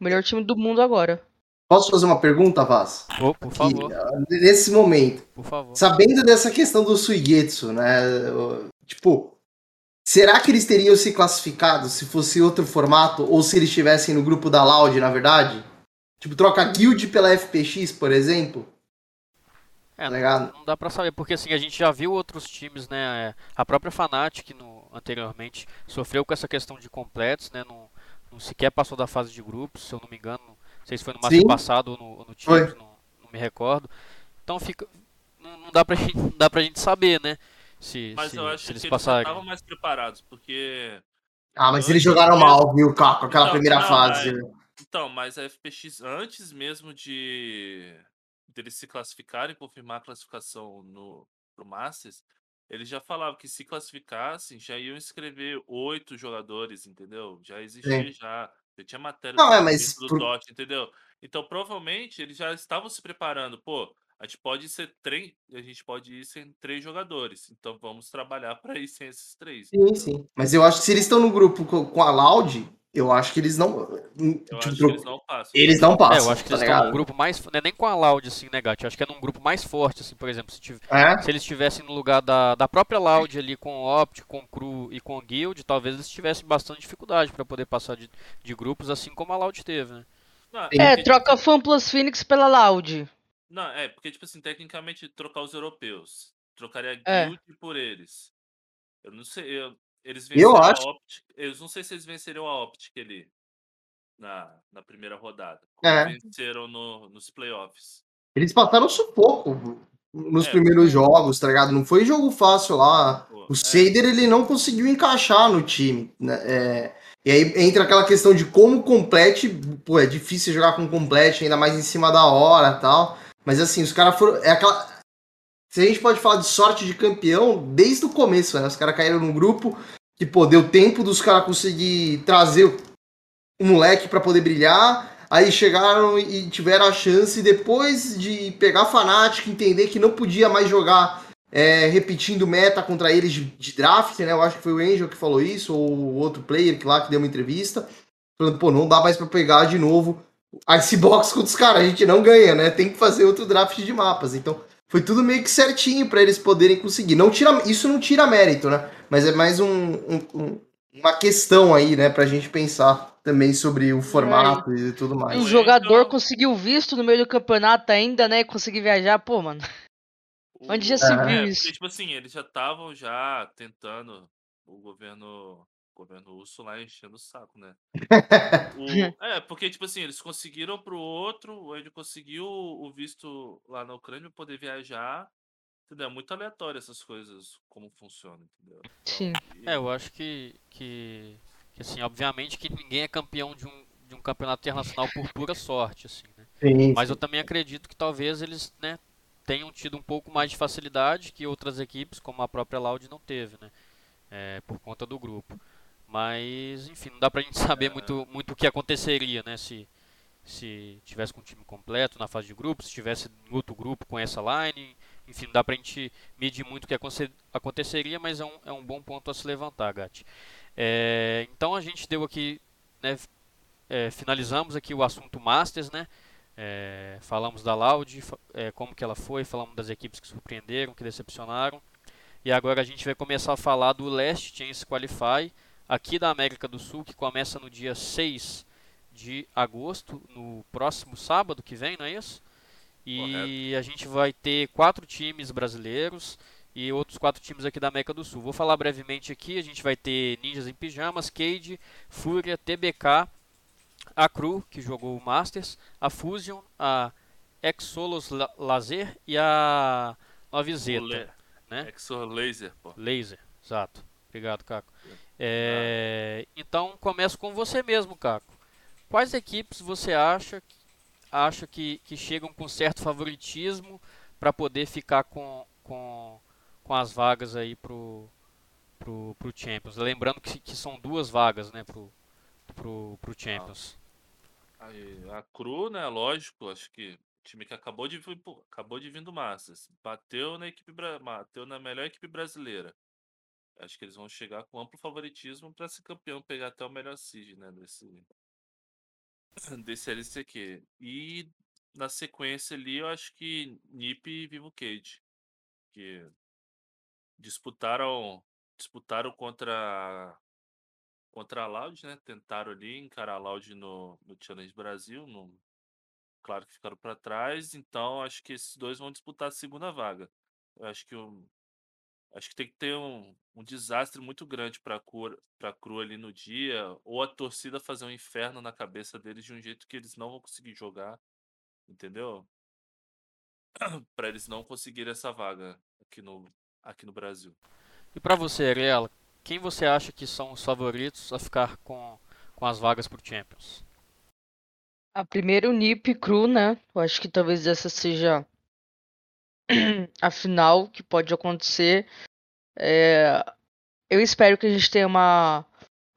O melhor time do mundo agora. Posso fazer uma pergunta, Vaz? Oh, por favor. Ah, nesse momento, por favor. sabendo dessa questão do Suigetsu, né? Tipo, será que eles teriam se classificado se fosse outro formato ou se eles estivessem no grupo da Loud, na verdade? Tipo, troca Guild pela FPX, por exemplo? É, tá não, não, dá pra saber, porque assim, a gente já viu outros times, né? É, a própria Fnatic no, anteriormente sofreu com essa questão de completos, né? Não, não sequer passou da fase de grupos, se eu não me engano sei se foi no Master passado ou no, no Champions, não, não, me recordo. Então fica. Não, não, dá pra gente, não dá pra gente saber, né? Se, mas se, eu acho se eles que passarem. eles estavam mais preparados, porque. Ah, mas eles jogaram mal, viu, Caco, aquela primeira fase. Mas, então, mas a FPX, antes mesmo de deles se classificarem, confirmar a classificação no, pro Masters, eles já falavam que se classificassem, já iam inscrever oito jogadores, entendeu? Já existia Sim. já. Já tinha matéria não, é, mas do. DOT, entendeu? Então, provavelmente, eles já estavam se preparando. Pô, a gente pode ser três, a gente pode ir sem três jogadores. Então vamos trabalhar para ir sem esses três. Sim, sim. Mas eu acho que se eles estão no grupo com a Loud, eu acho que eles não. Hum, tipo, que eles não passam. Eles não passam. É, eu acho que tá eles ligado? estão num grupo mais. Não é nem com a Loud, assim, né, Gat? Eu acho que é num grupo mais forte, assim, por exemplo. Se, tiv... é? se eles estivessem no lugar da, da própria Loud ali com o Opt, com o Cru e com o Guild, talvez eles tivessem bastante dificuldade para poder passar de, de grupos, assim como a Loud teve, né? Não, é, porque, troca. Fan Plus Phoenix pela Loud. Não, é, porque, tipo assim, tecnicamente trocar os europeus. Trocaria é. Guild por eles. Eu não sei, eu, eles venceram eu acho. a Optic. Eu não sei se eles venceriam a Optic ali na, na primeira rodada. É. Venceram no, nos playoffs. Eles passaram sufoco nos é, primeiros jogos, tá ligado? Não foi jogo fácil lá. Pô, o Seider, é. ele não conseguiu encaixar no time. Né? É, e aí entra aquela questão de como complete. Pô, é difícil jogar com complete, ainda mais em cima da hora tal. Mas assim, os caras foram. É aquela. Se a gente pode falar de sorte de campeão, desde o começo, né? Os caras caíram num grupo que, pô, deu tempo dos caras conseguir trazer o moleque para poder brilhar. Aí chegaram e tiveram a chance, depois de pegar Fnatic, entender que não podia mais jogar é, repetindo meta contra eles de, de, draft, né? Eu acho que foi o Angel que falou isso, ou outro player que lá que deu uma entrevista. Falando, pô, não dá mais para pegar de novo Icebox contra os caras, a gente não ganha, né? Tem que fazer outro draft de mapas. Então, foi tudo meio que certinho para eles poderem conseguir. Não tira, isso não tira mérito, né? Mas é mais um, um, um, uma questão aí, né, pra gente pensar também sobre o formato é. e tudo mais. O jogador então... conseguiu visto no meio do campeonato ainda, né? Conseguir viajar, pô, mano. Onde já se é, viu isso? Porque, tipo assim, eles já estavam já tentando o governo governo russo lá enchendo o saco, né? o, é, porque, tipo assim, eles conseguiram pro outro, ele conseguiu o visto lá na Ucrânia poder viajar. Entendeu? É muito aleatório essas coisas, como funciona, entendeu? Então, Sim. É, eu acho que, que que, assim, obviamente que ninguém é campeão de um, de um campeonato internacional por pura sorte, assim, né? Sim, Mas eu também acredito que talvez eles, né, tenham tido um pouco mais de facilidade que outras equipes, como a própria Loud não teve, né? É, por conta do grupo. Mas, enfim, não dá pra gente saber muito, muito o que aconteceria, né? Se, se tivesse com o time completo na fase de grupo, se tivesse em outro grupo com essa line. Enfim, não dá pra gente medir muito o que aconteceria, mas é um, é um bom ponto a se levantar, Gatti. É, então a gente deu aqui, né, é, finalizamos aqui o assunto Masters, né? É, falamos da Loud, é, como que ela foi, falamos das equipes que surpreenderam, que decepcionaram. E agora a gente vai começar a falar do Last Chance Qualify, aqui da América do Sul, que começa no dia 6 de agosto, no próximo sábado que vem, não é isso? E Correto. a gente vai ter quatro times brasileiros e outros quatro times aqui da América do Sul. Vou falar brevemente aqui. A gente vai ter Ninjas em Pijamas, Cade, Fúria, TBK, a Cru, que jogou o Masters, a Fusion, a Exolos Laser e a Novizeta. Né? Exo Laser, pô. Laser, exato. Obrigado, Caco. É, então, começo com você mesmo, Caco. Quais equipes você acha, acha que, que chegam com certo favoritismo para poder ficar com, com, com as vagas aí pro, pro, pro Champions? Lembrando que, que são duas vagas, né, pro, pro, pro Champions. Aí, a Cru, né, lógico, acho que time que acabou de vir, acabou de vir do Masters, bateu na equipe bateu na melhor equipe brasileira. Acho que eles vão chegar com amplo favoritismo para ser campeão, pegar até o melhor seed, né, desse desse LCQ. E na sequência ali, eu acho que Nip e Vivo Cage, que disputaram disputaram contra contra a Loud, né? Tentaram ali encarar a Loud no, no Challenge Brasil. No, claro que ficaram para trás. Então acho que esses dois vão disputar a segunda vaga. Eu acho que o, acho que tem que ter um, um desastre muito grande para para Cru ali no dia, ou a torcida fazer um inferno na cabeça deles de um jeito que eles não vão conseguir jogar, entendeu? para eles não conseguirem essa vaga aqui no aqui no Brasil. E para você, Ariela, quem você acha que são os favoritos a ficar com, com as vagas para o Champions? A primeira o Nip Cru, né? Eu acho que talvez essa seja a final que pode acontecer. É... Eu espero que a gente tenha uma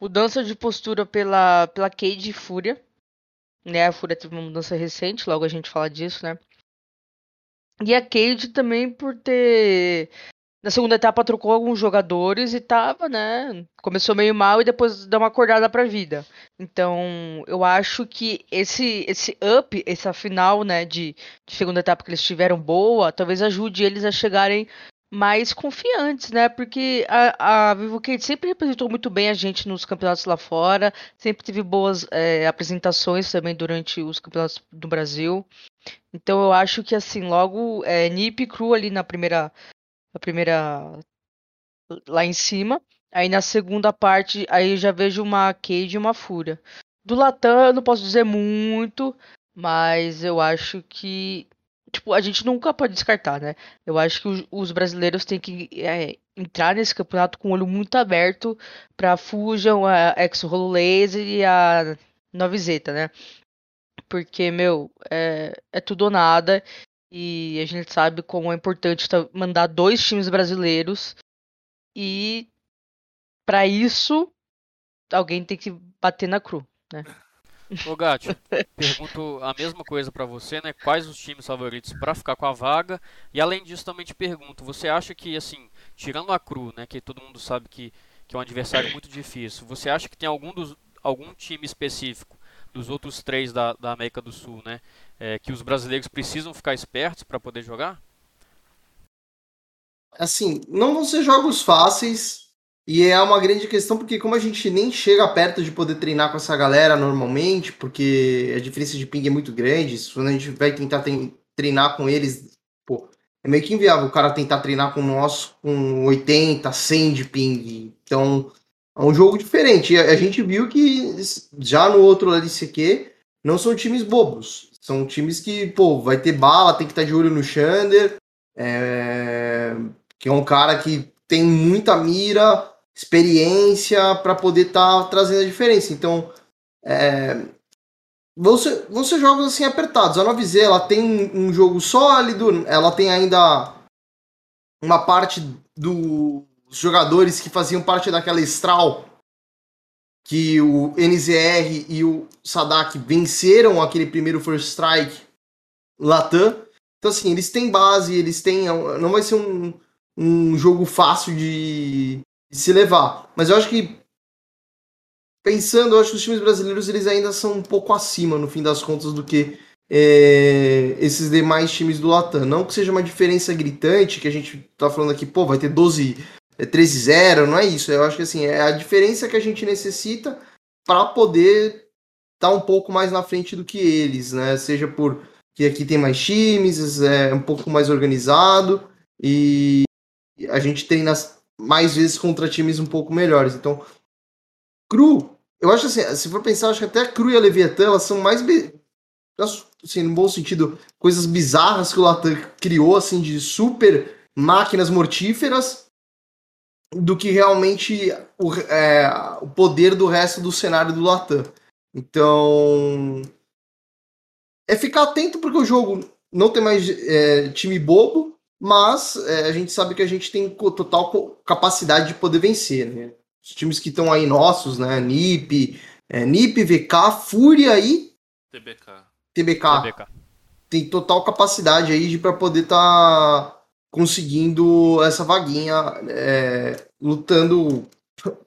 mudança de postura pela, pela Cade e Fúria. Né? A Fúria teve uma mudança recente, logo a gente fala disso, né? E a Cade também por ter na segunda etapa trocou alguns jogadores e tava, né? Começou meio mal e depois deu uma acordada pra vida. Então, eu acho que esse esse up, essa final, né, de, de segunda etapa que eles tiveram boa, talvez ajude eles a chegarem mais confiantes, né? Porque a, a Vivo Kate sempre representou muito bem a gente nos campeonatos lá fora, sempre teve boas é, apresentações também durante os campeonatos do Brasil. Então eu acho que assim, logo é, Nip e Cru ali na primeira a primeira lá em cima. Aí na segunda parte, aí já vejo uma Cade e uma Fúria. Do Latam eu não posso dizer muito, mas eu acho que tipo, a gente nunca pode descartar, né? Eu acho que os, os brasileiros têm que é, entrar nesse campeonato com o olho muito aberto para Fusion, a Exo Rolo Laser e a Novizeta, né? Porque, meu, é, é tudo ou nada. E a gente sabe como é importante mandar dois times brasileiros. E para isso, alguém tem que bater na cru, né? Ô Gatti, pergunto a mesma coisa para você, né? Quais os times favoritos para ficar com a vaga? E além disso, também te pergunto, você acha que, assim, tirando a Cru, né? Que todo mundo sabe que, que é um adversário muito difícil, você acha que tem algum, dos, algum time específico dos outros três da, da América do Sul, né? É, que os brasileiros precisam ficar espertos para poder jogar? Assim, não vão ser jogos fáceis e é uma grande questão porque como a gente nem chega perto de poder treinar com essa galera normalmente, porque a diferença de ping é muito grande, quando a gente vai tentar treinar com eles, pô, é meio que inviável o cara tentar treinar com nós com 80, 100 de ping. Então, é um jogo diferente. A, gente viu que já no outro LCQ não são times bobos. São times que, pô, vai ter bala, tem que estar de olho no Xander, é... que é um cara que tem muita mira, experiência para poder estar tá trazendo a diferença. Então, é... vão, ser, vão ser jogos assim apertados. A 9Z ela tem um jogo sólido, ela tem ainda uma parte do os jogadores que faziam parte daquela Estral que o NZR e o Sadak venceram aquele primeiro First Strike Latam. Então, assim, eles têm base, eles têm. Não vai ser um, um jogo fácil de, de se levar. Mas eu acho que. Pensando, eu acho que os times brasileiros eles ainda são um pouco acima, no fim das contas, do que é, esses demais times do Latam. Não que seja uma diferença gritante, que a gente tá falando aqui, pô, vai ter 12 é 13-0, não é isso. Eu acho que assim, é a diferença que a gente necessita para poder estar tá um pouco mais na frente do que eles, né? Seja por que aqui tem mais times, é um pouco mais organizado e a gente treina mais vezes contra times um pouco melhores. Então, Cru, eu acho assim, se for pensar, acho que até a Cru e a Leviatã, elas são mais assim, no bom sentido, coisas bizarras que o Latam criou assim de super máquinas mortíferas do que realmente o, é, o poder do resto do cenário do Latam. Então, é ficar atento porque o jogo não tem mais é, time bobo, mas é, a gente sabe que a gente tem total capacidade de poder vencer, né? Os times que estão aí nossos, né? NIP, é, NIP, VK, Fúria e TBK. TBK. TBK. Tem total capacidade aí para poder estar tá conseguindo essa vaguinha, é, lutando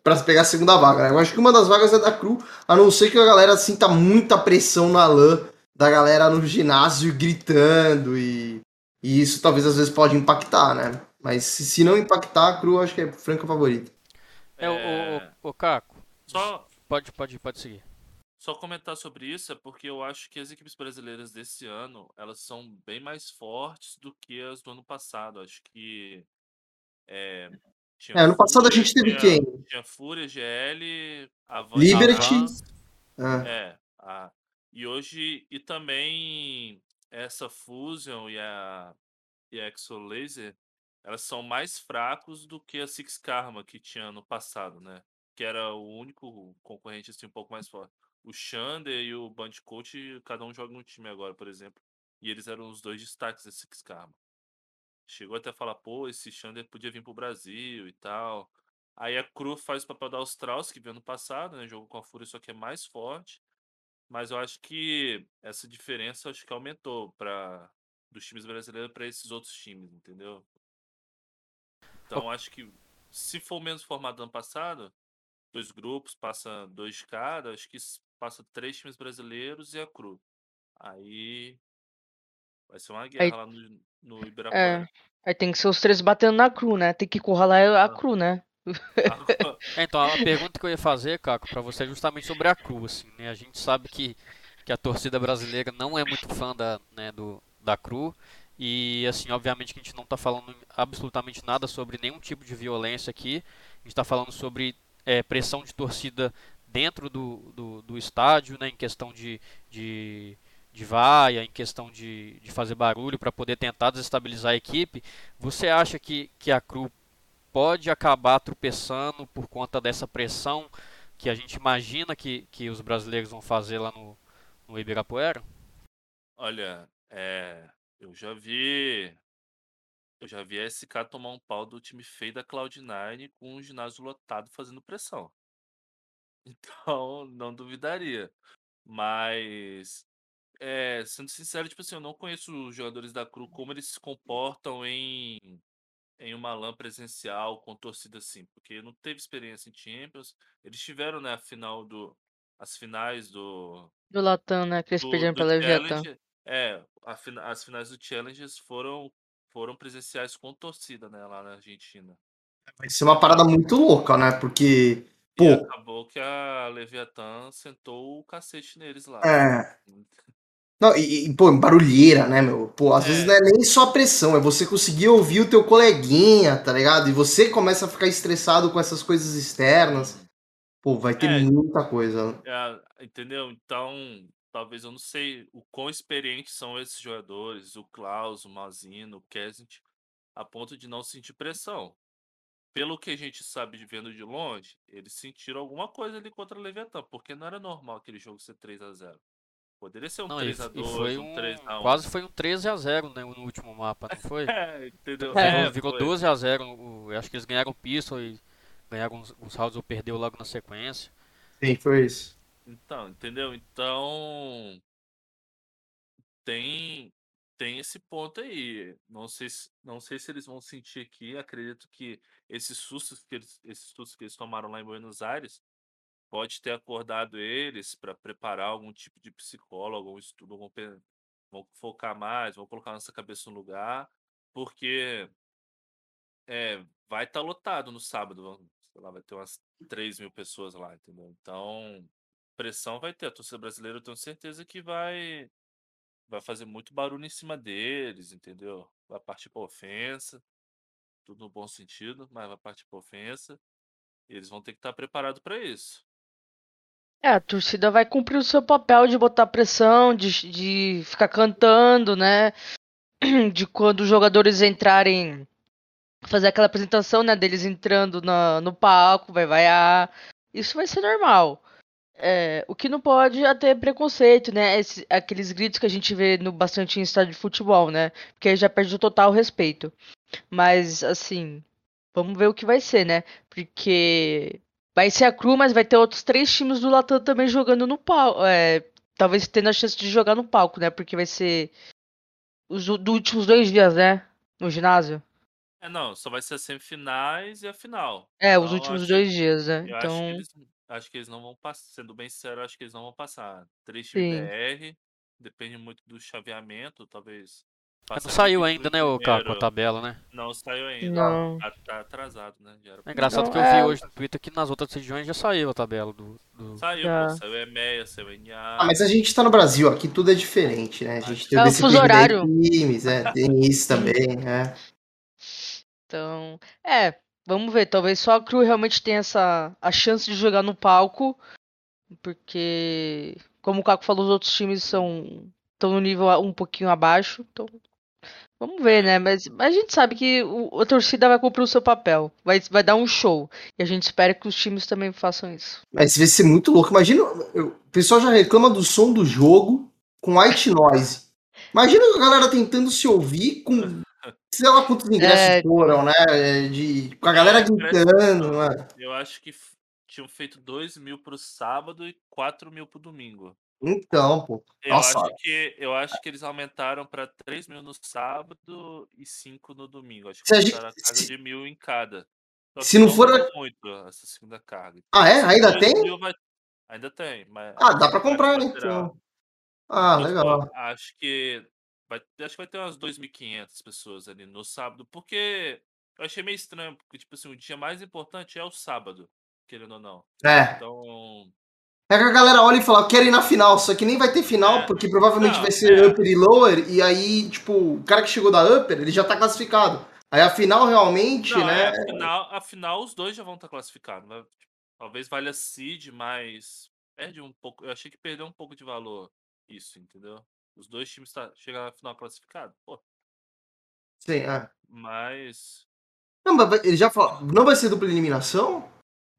para pegar a segunda vaga. Né? Eu acho que uma das vagas é da Cru, a não ser que a galera sinta muita pressão na LAN da galera no ginásio gritando e, e isso talvez às vezes pode impactar, né? Mas se, se não impactar, a Cru acho que é franca favorita. É, o, o, o Caco. Só pode pode pode seguir. Só comentar sobre isso é porque eu acho que as equipes brasileiras desse ano, elas são bem mais fortes do que as do ano passado. Acho que é, é, ano passado a gente teve tinha, quem? Tinha Fúria, GL, Avante, Liberty. Avance, é, a, e hoje, e também essa Fusion e a, e a Exo Laser, elas são mais fracos do que a Six Karma que tinha no passado, né? Que era o único concorrente assim, um pouco mais forte. O Xander e o Bandicoot, cada um joga um time agora, por exemplo. E eles eram os dois destaques Six Karma. Chegou até a falar, pô, esse Xander podia vir pro Brasil e tal. Aí a Cru faz o papel da Australs, que veio no passado, né? Jogou com a Fúria, só que é mais forte. Mas eu acho que essa diferença acho que aumentou para dos times brasileiros para esses outros times, entendeu? Então acho que se for menos formado ano passado, dois grupos, passa dois de cada, acho que passa três times brasileiros e a Cru. Aí vai ser uma guerra aí, lá no, no é, Ibirapuera. É, aí tem que ser os três batendo na Cru, né? Tem que curralar a ah. Cru, né? É, então, a pergunta que eu ia fazer, Caco, para você é justamente sobre a Cru, assim, né? A gente sabe que, que a torcida brasileira não é muito fã da, né, do, da Cru. E, assim, obviamente que a gente não está falando absolutamente nada sobre nenhum tipo de violência aqui. A gente está falando sobre é, pressão de torcida dentro do, do, do, estádio, né, em questão de, de, de vaia, em questão de, de fazer barulho para poder tentar desestabilizar a equipe. Você acha que, que a Cru pode acabar tropeçando por conta dessa pressão que a gente imagina que, que os brasileiros vão fazer lá no, no Ibirapuera? Olha, é, eu já vi. Eu já vi a SK tomar um pau do time feio da Cloud9 com o ginásio lotado fazendo pressão. Então, não duvidaria. Mas, é, sendo sincero, tipo assim, eu não conheço os jogadores da Cru, como eles se comportam em em uma LAN presencial com torcida assim, porque não teve experiência em Champions. Eles tiveram, né, a final do as finais do Do Latam, né? Que eles do, pediram do pela Leviatã. É, a, as finais do Challengers foram foram presenciais com torcida, né, lá na Argentina. Vai ser uma parada muito louca, né? Porque pô, e acabou que a Leviatã sentou o cacete neles lá. É. Não, e, e, pô, barulheira, né, meu? Pô, às é. vezes não é nem só a pressão, é você conseguir ouvir o teu coleguinha, tá ligado? E você começa a ficar estressado com essas coisas externas. Pô, vai ter é, muita coisa. É, entendeu? Então, talvez eu não sei o quão experientes são esses jogadores, o Klaus, o Mazino, o Kesint, a ponto de não sentir pressão. Pelo que a gente sabe de vendo de longe, eles sentiram alguma coisa ali contra o Leviatã, porque não era normal aquele jogo ser 3 a 0 Poderia ser um 3x2, um 3x1. Quase foi um 13x0 né, no último mapa, não foi? é, entendeu? É, ficou 12x0. Eu acho que eles ganharam o pistol e ganharam os, os rounds ou perdeu logo na sequência. Sim, foi isso. Então, entendeu? Então. Tem. Tem esse ponto aí. Não sei, se, não sei se eles vão sentir aqui. Acredito que esses sustos que eles, esses sustos que eles tomaram lá em Buenos Aires pode ter acordado eles para preparar algum tipo de psicólogo, algum estudo, vão, vão focar mais, vão colocar nossa cabeça no lugar, porque é, vai estar tá lotado no sábado, sei lá, vai ter umas 3 mil pessoas lá, entendeu? Então, pressão vai ter. A torcida brasileira eu tenho certeza que vai vai fazer muito barulho em cima deles, entendeu? Vai partir pra ofensa, tudo no bom sentido, mas vai partir pra ofensa. Eles vão ter que estar preparados para isso. É, a torcida vai cumprir o seu papel de botar pressão, de, de ficar cantando, né? De quando os jogadores entrarem, fazer aquela apresentação, né? Deles entrando na, no palco, vai vaiar. Isso vai ser normal. É, o que não pode é ter preconceito, né? Esse, aqueles gritos que a gente vê no bastante em estádio de futebol, né? Porque aí já perde o total respeito. Mas, assim, vamos ver o que vai ser, né? Porque vai ser a Cru, mas vai ter outros três times do Latam também jogando no palco. É, talvez tendo a chance de jogar no palco, né? Porque vai ser os do últimos dois dias, né? No ginásio. É, não, só vai ser as semifinais e a final. É, então, os últimos acho, dois dias, né? Então... Eles, acho que eles não vão passar, sendo bem sincero, acho que eles não vão passar. Três times BR, depende muito do chaveamento, talvez não saiu ainda, né, o Caco, a tabela, né? Não saiu ainda. Não. Tá, tá atrasado, né? É engraçado não, que eu vi é... hoje no Twitter que nas outras regiões já saiu a tabela do. do... Saiu, pô, saiu EMEA, saiu ENA. Ah, mas a gente tá no Brasil, aqui tudo é diferente, né? A gente tem é o fuso horário. times, é, tem isso também, né? Então, é, vamos ver, talvez só a Crew realmente tenha essa a chance de jogar no palco, porque como o Caco falou, os outros times são estão no nível um pouquinho abaixo, então Vamos ver, né? Mas, mas, a gente sabe que o, a torcida vai cumprir o seu papel. Vai, vai dar um show. E a gente espera que os times também façam isso. Mas vai ser muito louco. Imagina, o pessoal já reclama do som do jogo com white noise. Imagina a galera tentando se ouvir com. Sei lá quantos ingressos é... foram, né? De, com a galera gritando. Né? Eu acho que tinham feito 2 mil pro sábado e 4 mil pro domingo. Então, pô. Eu Nossa. acho que, eu acho que eles aumentaram para 3 mil no sábado e 5 no domingo. Acho que Se a gente- a casa se- de mil em cada. Só Se não for muito essa segunda carga. Ah, é? Ainda tem? vai- Ainda tem, mas Ah, dá pra comprar, então. Ah, legal. acho que vai, acho que vai ter umas 2.500 pessoas ali no sábado, porque eu achei meio estranho, porque tipo assim, o dia mais importante é o sábado, querendo ou não. É. Então, é que a galera olha e fala, eu quero ir na final, só que nem vai ter final, é. porque provavelmente não, vai ser é. upper e lower, e aí, tipo, o cara que chegou da upper, ele já tá classificado. Aí a final realmente, não, né? É, a, final, a final os dois já vão estar tá classificados. Né? Talvez valha seed, mas perde um pouco. Eu achei que perdeu um pouco de valor isso, entendeu? Os dois times tá, chegam na final classificado. Pô. Sim, é. Mas. Não, mas ele já falou. Não vai ser dupla eliminação?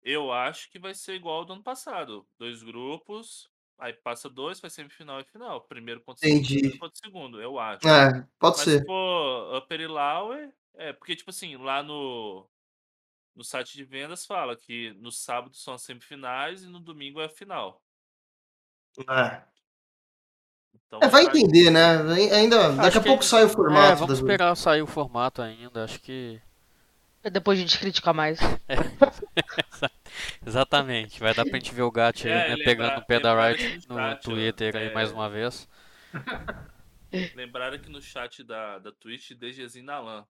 Eu acho que vai ser igual ao do ano passado. Dois grupos, aí passa dois, vai semifinal e final. Primeiro contra o segundo, contra o segundo, eu acho. É, pode Mas ser. se for Upper e Lower, é, porque, tipo assim, lá no, no site de vendas fala que no sábado são as semifinais e no domingo é a final. É. Então, é, vai entender, né? Ainda, daqui a pouco sai o formato. É, vamos esperar sair o formato ainda. Acho que depois a gente criticar mais. É. Exatamente. Vai dar pra gente ver o Gat aí, é, né, pegando no pé da Riot no chat, Twitter aí é... mais uma vez. Lembraram que no chat da, da Twitch, DGzinho na LAN.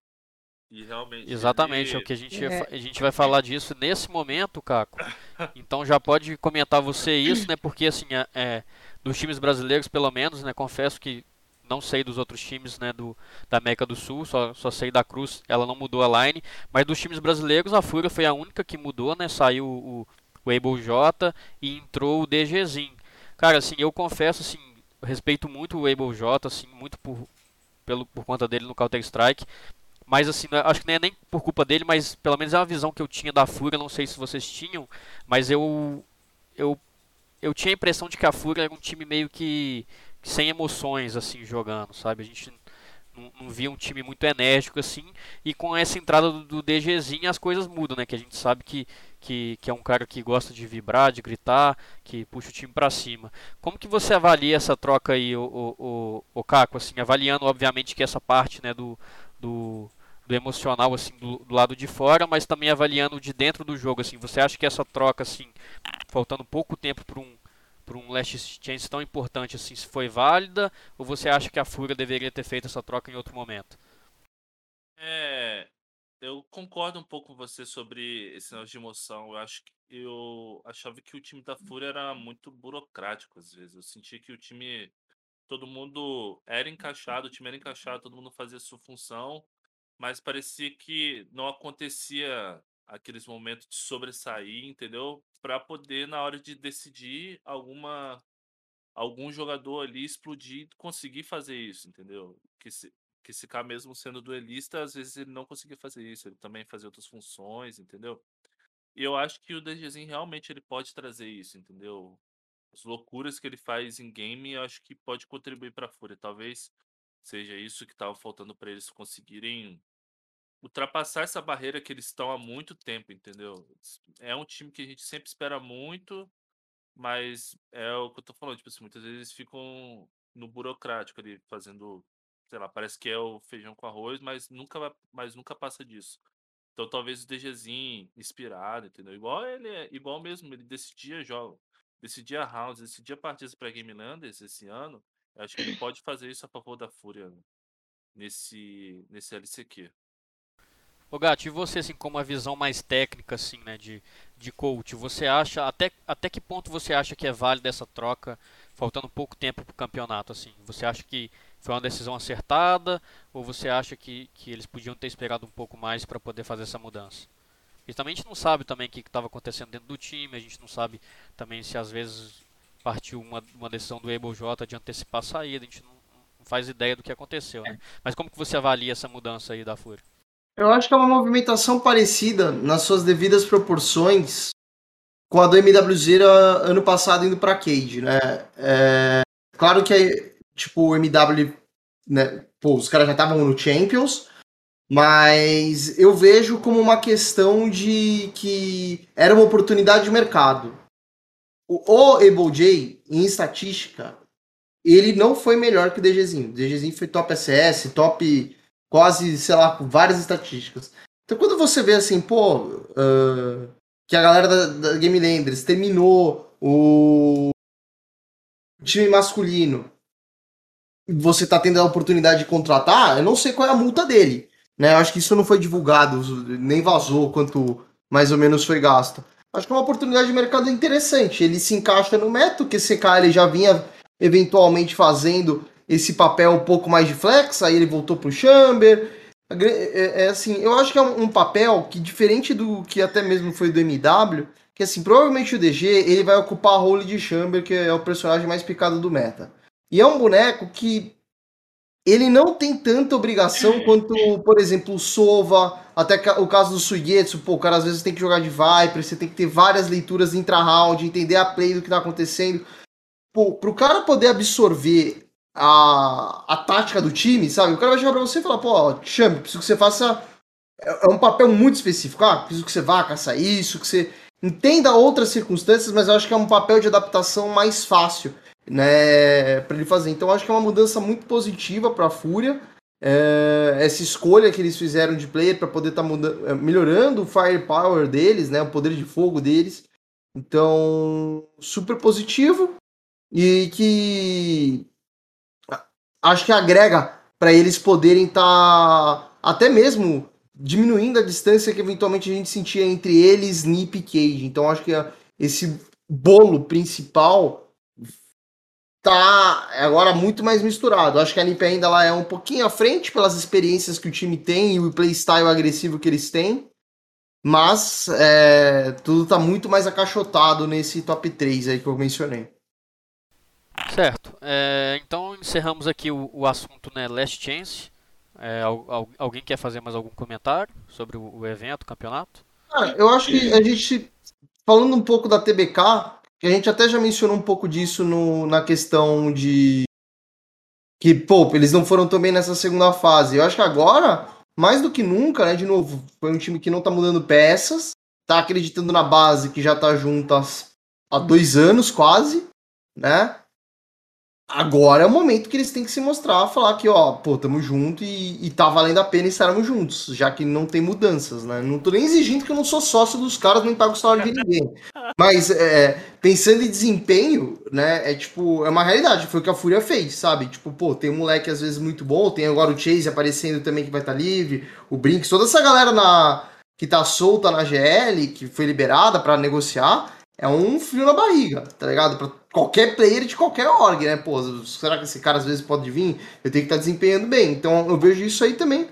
E realmente. Exatamente, ele... é o que a gente, é. a gente vai falar disso nesse momento, Caco. Então já pode comentar você isso, né? Porque assim, é, é dos times brasileiros, pelo menos, né? Confesso que não sei dos outros times né, do, da América do Sul, só, só sei da Cruz, ela não mudou a line, mas dos times brasileiros a Fúria foi a única que mudou, né? Saiu o, o Able J e entrou o DGzinho. Cara, assim, eu confesso, assim, respeito muito o Able J, assim, muito por, pelo, por conta dele no Counter-Strike, mas assim, é, acho que nem é nem por culpa dele, mas pelo menos é uma visão que eu tinha da Fúria, não sei se vocês tinham, mas eu eu eu tinha a impressão de que a Fúria era um time meio que sem emoções assim jogando, sabe? A gente não, não, via um time muito enérgico assim. E com essa entrada do, do DGzinho as coisas mudam, né? Que a gente sabe que, que, que é um cara que gosta de vibrar, de gritar, que puxa o time para cima. Como que você avalia essa troca aí, o, o, o, o Caco? Assim, avaliando obviamente que essa parte né, do, do, do emocional assim do, do, lado de fora, mas também avaliando de dentro do jogo. Assim, você acha que essa troca assim, faltando pouco tempo para um para um Last Chance tão importante assim se foi válida ou você acha que a Fúria deveria ter feito essa troca em outro momento? É, eu concordo um pouco com você sobre esse negócio de emoção. Eu acho que eu achava que o time da Fúria era muito burocrático às vezes. Eu sentia que o time todo mundo era encaixado, o time era encaixado, todo mundo fazia sua função, mas parecia que não acontecia aqueles momentos de sobressair, entendeu? Para poder, na hora de decidir, alguma algum jogador ali explodir conseguir fazer isso, entendeu? Que se, que se cá mesmo sendo duelista, às vezes ele não conseguia fazer isso, ele também fazia outras funções, entendeu? E eu acho que o DGzinho realmente ele pode trazer isso, entendeu? As loucuras que ele faz em game, eu acho que pode contribuir para a Fúria. Talvez seja isso que estava faltando para eles conseguirem ultrapassar essa barreira que eles estão há muito tempo, entendeu? É um time que a gente sempre espera muito, mas é o que eu tô falando, tipo assim, muitas vezes eles ficam no burocrático ali, fazendo, sei lá, parece que é o feijão com arroz, mas nunca, mas nunca passa disso. Então talvez o DGzinho inspirado, entendeu? Igual ele é, igual mesmo, ele decidia jogos, decidia rounds, decidia partidas para Game Landers esse ano. Eu acho que ele pode fazer isso a favor da Fúria nesse nesse LCQ. Ô Gato, e você, assim, com uma visão mais técnica, assim, né, de, de coach, você acha, até, até que ponto você acha que é válida essa troca, faltando pouco tempo para o campeonato, assim? Você acha que foi uma decisão acertada, ou você acha que, que eles podiam ter esperado um pouco mais para poder fazer essa mudança? E também a gente não sabe também o que estava acontecendo dentro do time, a gente não sabe também se às vezes partiu uma, uma decisão do Able J de antecipar a saída, a gente não, não faz ideia do que aconteceu, né? Mas como que você avalia essa mudança aí da Fúria? Eu acho que é uma movimentação parecida nas suas devidas proporções com a do MWZ ano passado indo para Cade, né? É, claro que tipo o MW, né? Pô, os caras já estavam no Champions, mas eu vejo como uma questão de que era uma oportunidade de mercado. O, o J, em estatística, ele não foi melhor que o DGzinho. O DGzinho foi top SS, top quase, sei lá, com várias estatísticas. Então quando você vê assim, pô, uh, que a galera da, da Game terminou o time masculino, você tá tendo a oportunidade de contratar, eu não sei qual é a multa dele. Né? Eu acho que isso não foi divulgado, nem vazou quanto mais ou menos foi gasto. Acho que é uma oportunidade de mercado interessante. Ele se encaixa no método, que esse cara ele já vinha eventualmente fazendo esse papel um pouco mais de flex, aí ele voltou pro Chamber. É, é, é, assim, eu acho que é um, um, papel que, diferente do que até mesmo foi do MW, que assim, provavelmente o DG ele vai ocupar a role de Chamber, que é o personagem mais picado do meta. E é um boneco que ele não tem tanta obrigação quanto, por exemplo, o Sova, até o caso do Suigetsu, pô, o cara às vezes tem que jogar de Viper, você tem que ter várias leituras intra-round, entender a play do que tá acontecendo. Pô, pro cara poder absorver a, a tática do time, sabe? O cara vai chegar pra você e falar, pô, chame, preciso que você faça. É, é um papel muito específico. Ah, preciso que você vá caçar isso, que você entenda outras circunstâncias, mas eu acho que é um papel de adaptação mais fácil, né, para ele fazer. Então eu acho que é uma mudança muito positiva para a Fúria. É, essa escolha que eles fizeram de player para poder estar tá é, melhorando o firepower deles, né, o poder de fogo deles. Então, super positivo e que acho que agrega para eles poderem estar tá até mesmo diminuindo a distância que eventualmente a gente sentia entre eles, Nip e Cage. Então acho que esse bolo principal tá agora muito mais misturado. Acho que a Nip ainda ela é um pouquinho à frente pelas experiências que o time tem e o playstyle agressivo que eles têm. Mas é, tudo tá muito mais acaixotado nesse top 3 aí que eu mencionei. Certo. É, então encerramos aqui o, o assunto né, Last Chance. É, al, alguém quer fazer mais algum comentário sobre o, o evento, o campeonato? Ah, eu acho que a gente, falando um pouco da TBK, a gente até já mencionou um pouco disso no, na questão de que, pô, eles não foram tão bem nessa segunda fase. Eu acho que agora, mais do que nunca, né, de novo, foi um time que não tá mudando peças, tá acreditando na base que já tá junto há dois anos quase, né? Agora é o momento que eles têm que se mostrar, falar que, ó, pô, tamo junto e, e tá valendo a pena estarmos juntos, já que não tem mudanças, né? Não tô nem exigindo que eu não sou sócio dos caras, nem pago o salário de ninguém. Mas, é, pensando em desempenho, né, é tipo, é uma realidade, foi o que a Fúria fez, sabe? Tipo, pô, tem um moleque às vezes muito bom, tem agora o Chase aparecendo também que vai estar tá livre, o Brinks, toda essa galera na, que tá solta na GL, que foi liberada para negociar, é um frio na barriga, tá ligado? Pra qualquer player de qualquer org, né? Pô, será que esse cara às vezes pode vir? Eu tenho que estar tá desempenhando bem. Então eu vejo isso aí também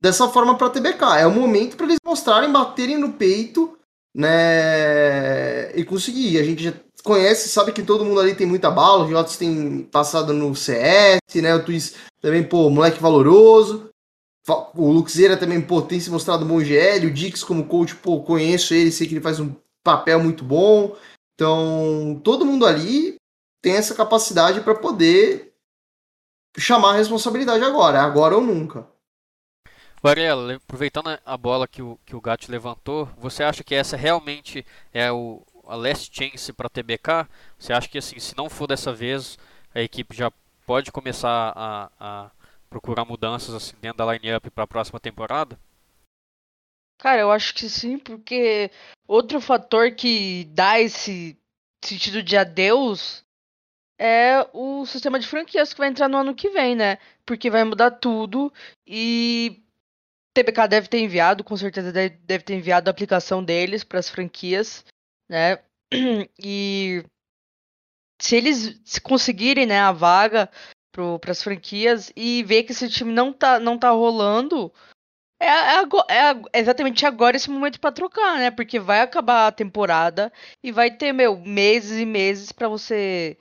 dessa forma para TBK. É o momento para eles mostrarem, baterem no peito, né? E conseguir. A gente já conhece, sabe que todo mundo ali tem muita bala. O Jotes tem passado no CS, né? O Twist também, pô, moleque valoroso. O Luxeira também, pô, tem se mostrado bom GL. O Dix, como coach, pô, conheço ele, sei que ele faz um papel muito bom. Então, todo mundo ali tem essa capacidade para poder chamar a responsabilidade agora, agora ou nunca. Varela, aproveitando a bola que o, que o Gato levantou, você acha que essa realmente é o, a last chance para a TBK? Você acha que assim, se não for dessa vez, a equipe já pode começar a, a procurar mudanças assim, dentro da line-up para a próxima temporada? Cara, eu acho que sim, porque outro fator que dá esse sentido de adeus é o sistema de franquias que vai entrar no ano que vem, né? Porque vai mudar tudo e TBK deve ter enviado, com certeza deve, ter enviado a aplicação deles para as franquias, né? E se eles conseguirem, né, a vaga para as franquias e ver que esse time não tá, não tá rolando, é, é, é, exatamente agora esse momento para trocar, né? Porque vai acabar a temporada e vai ter, meu, meses e meses para você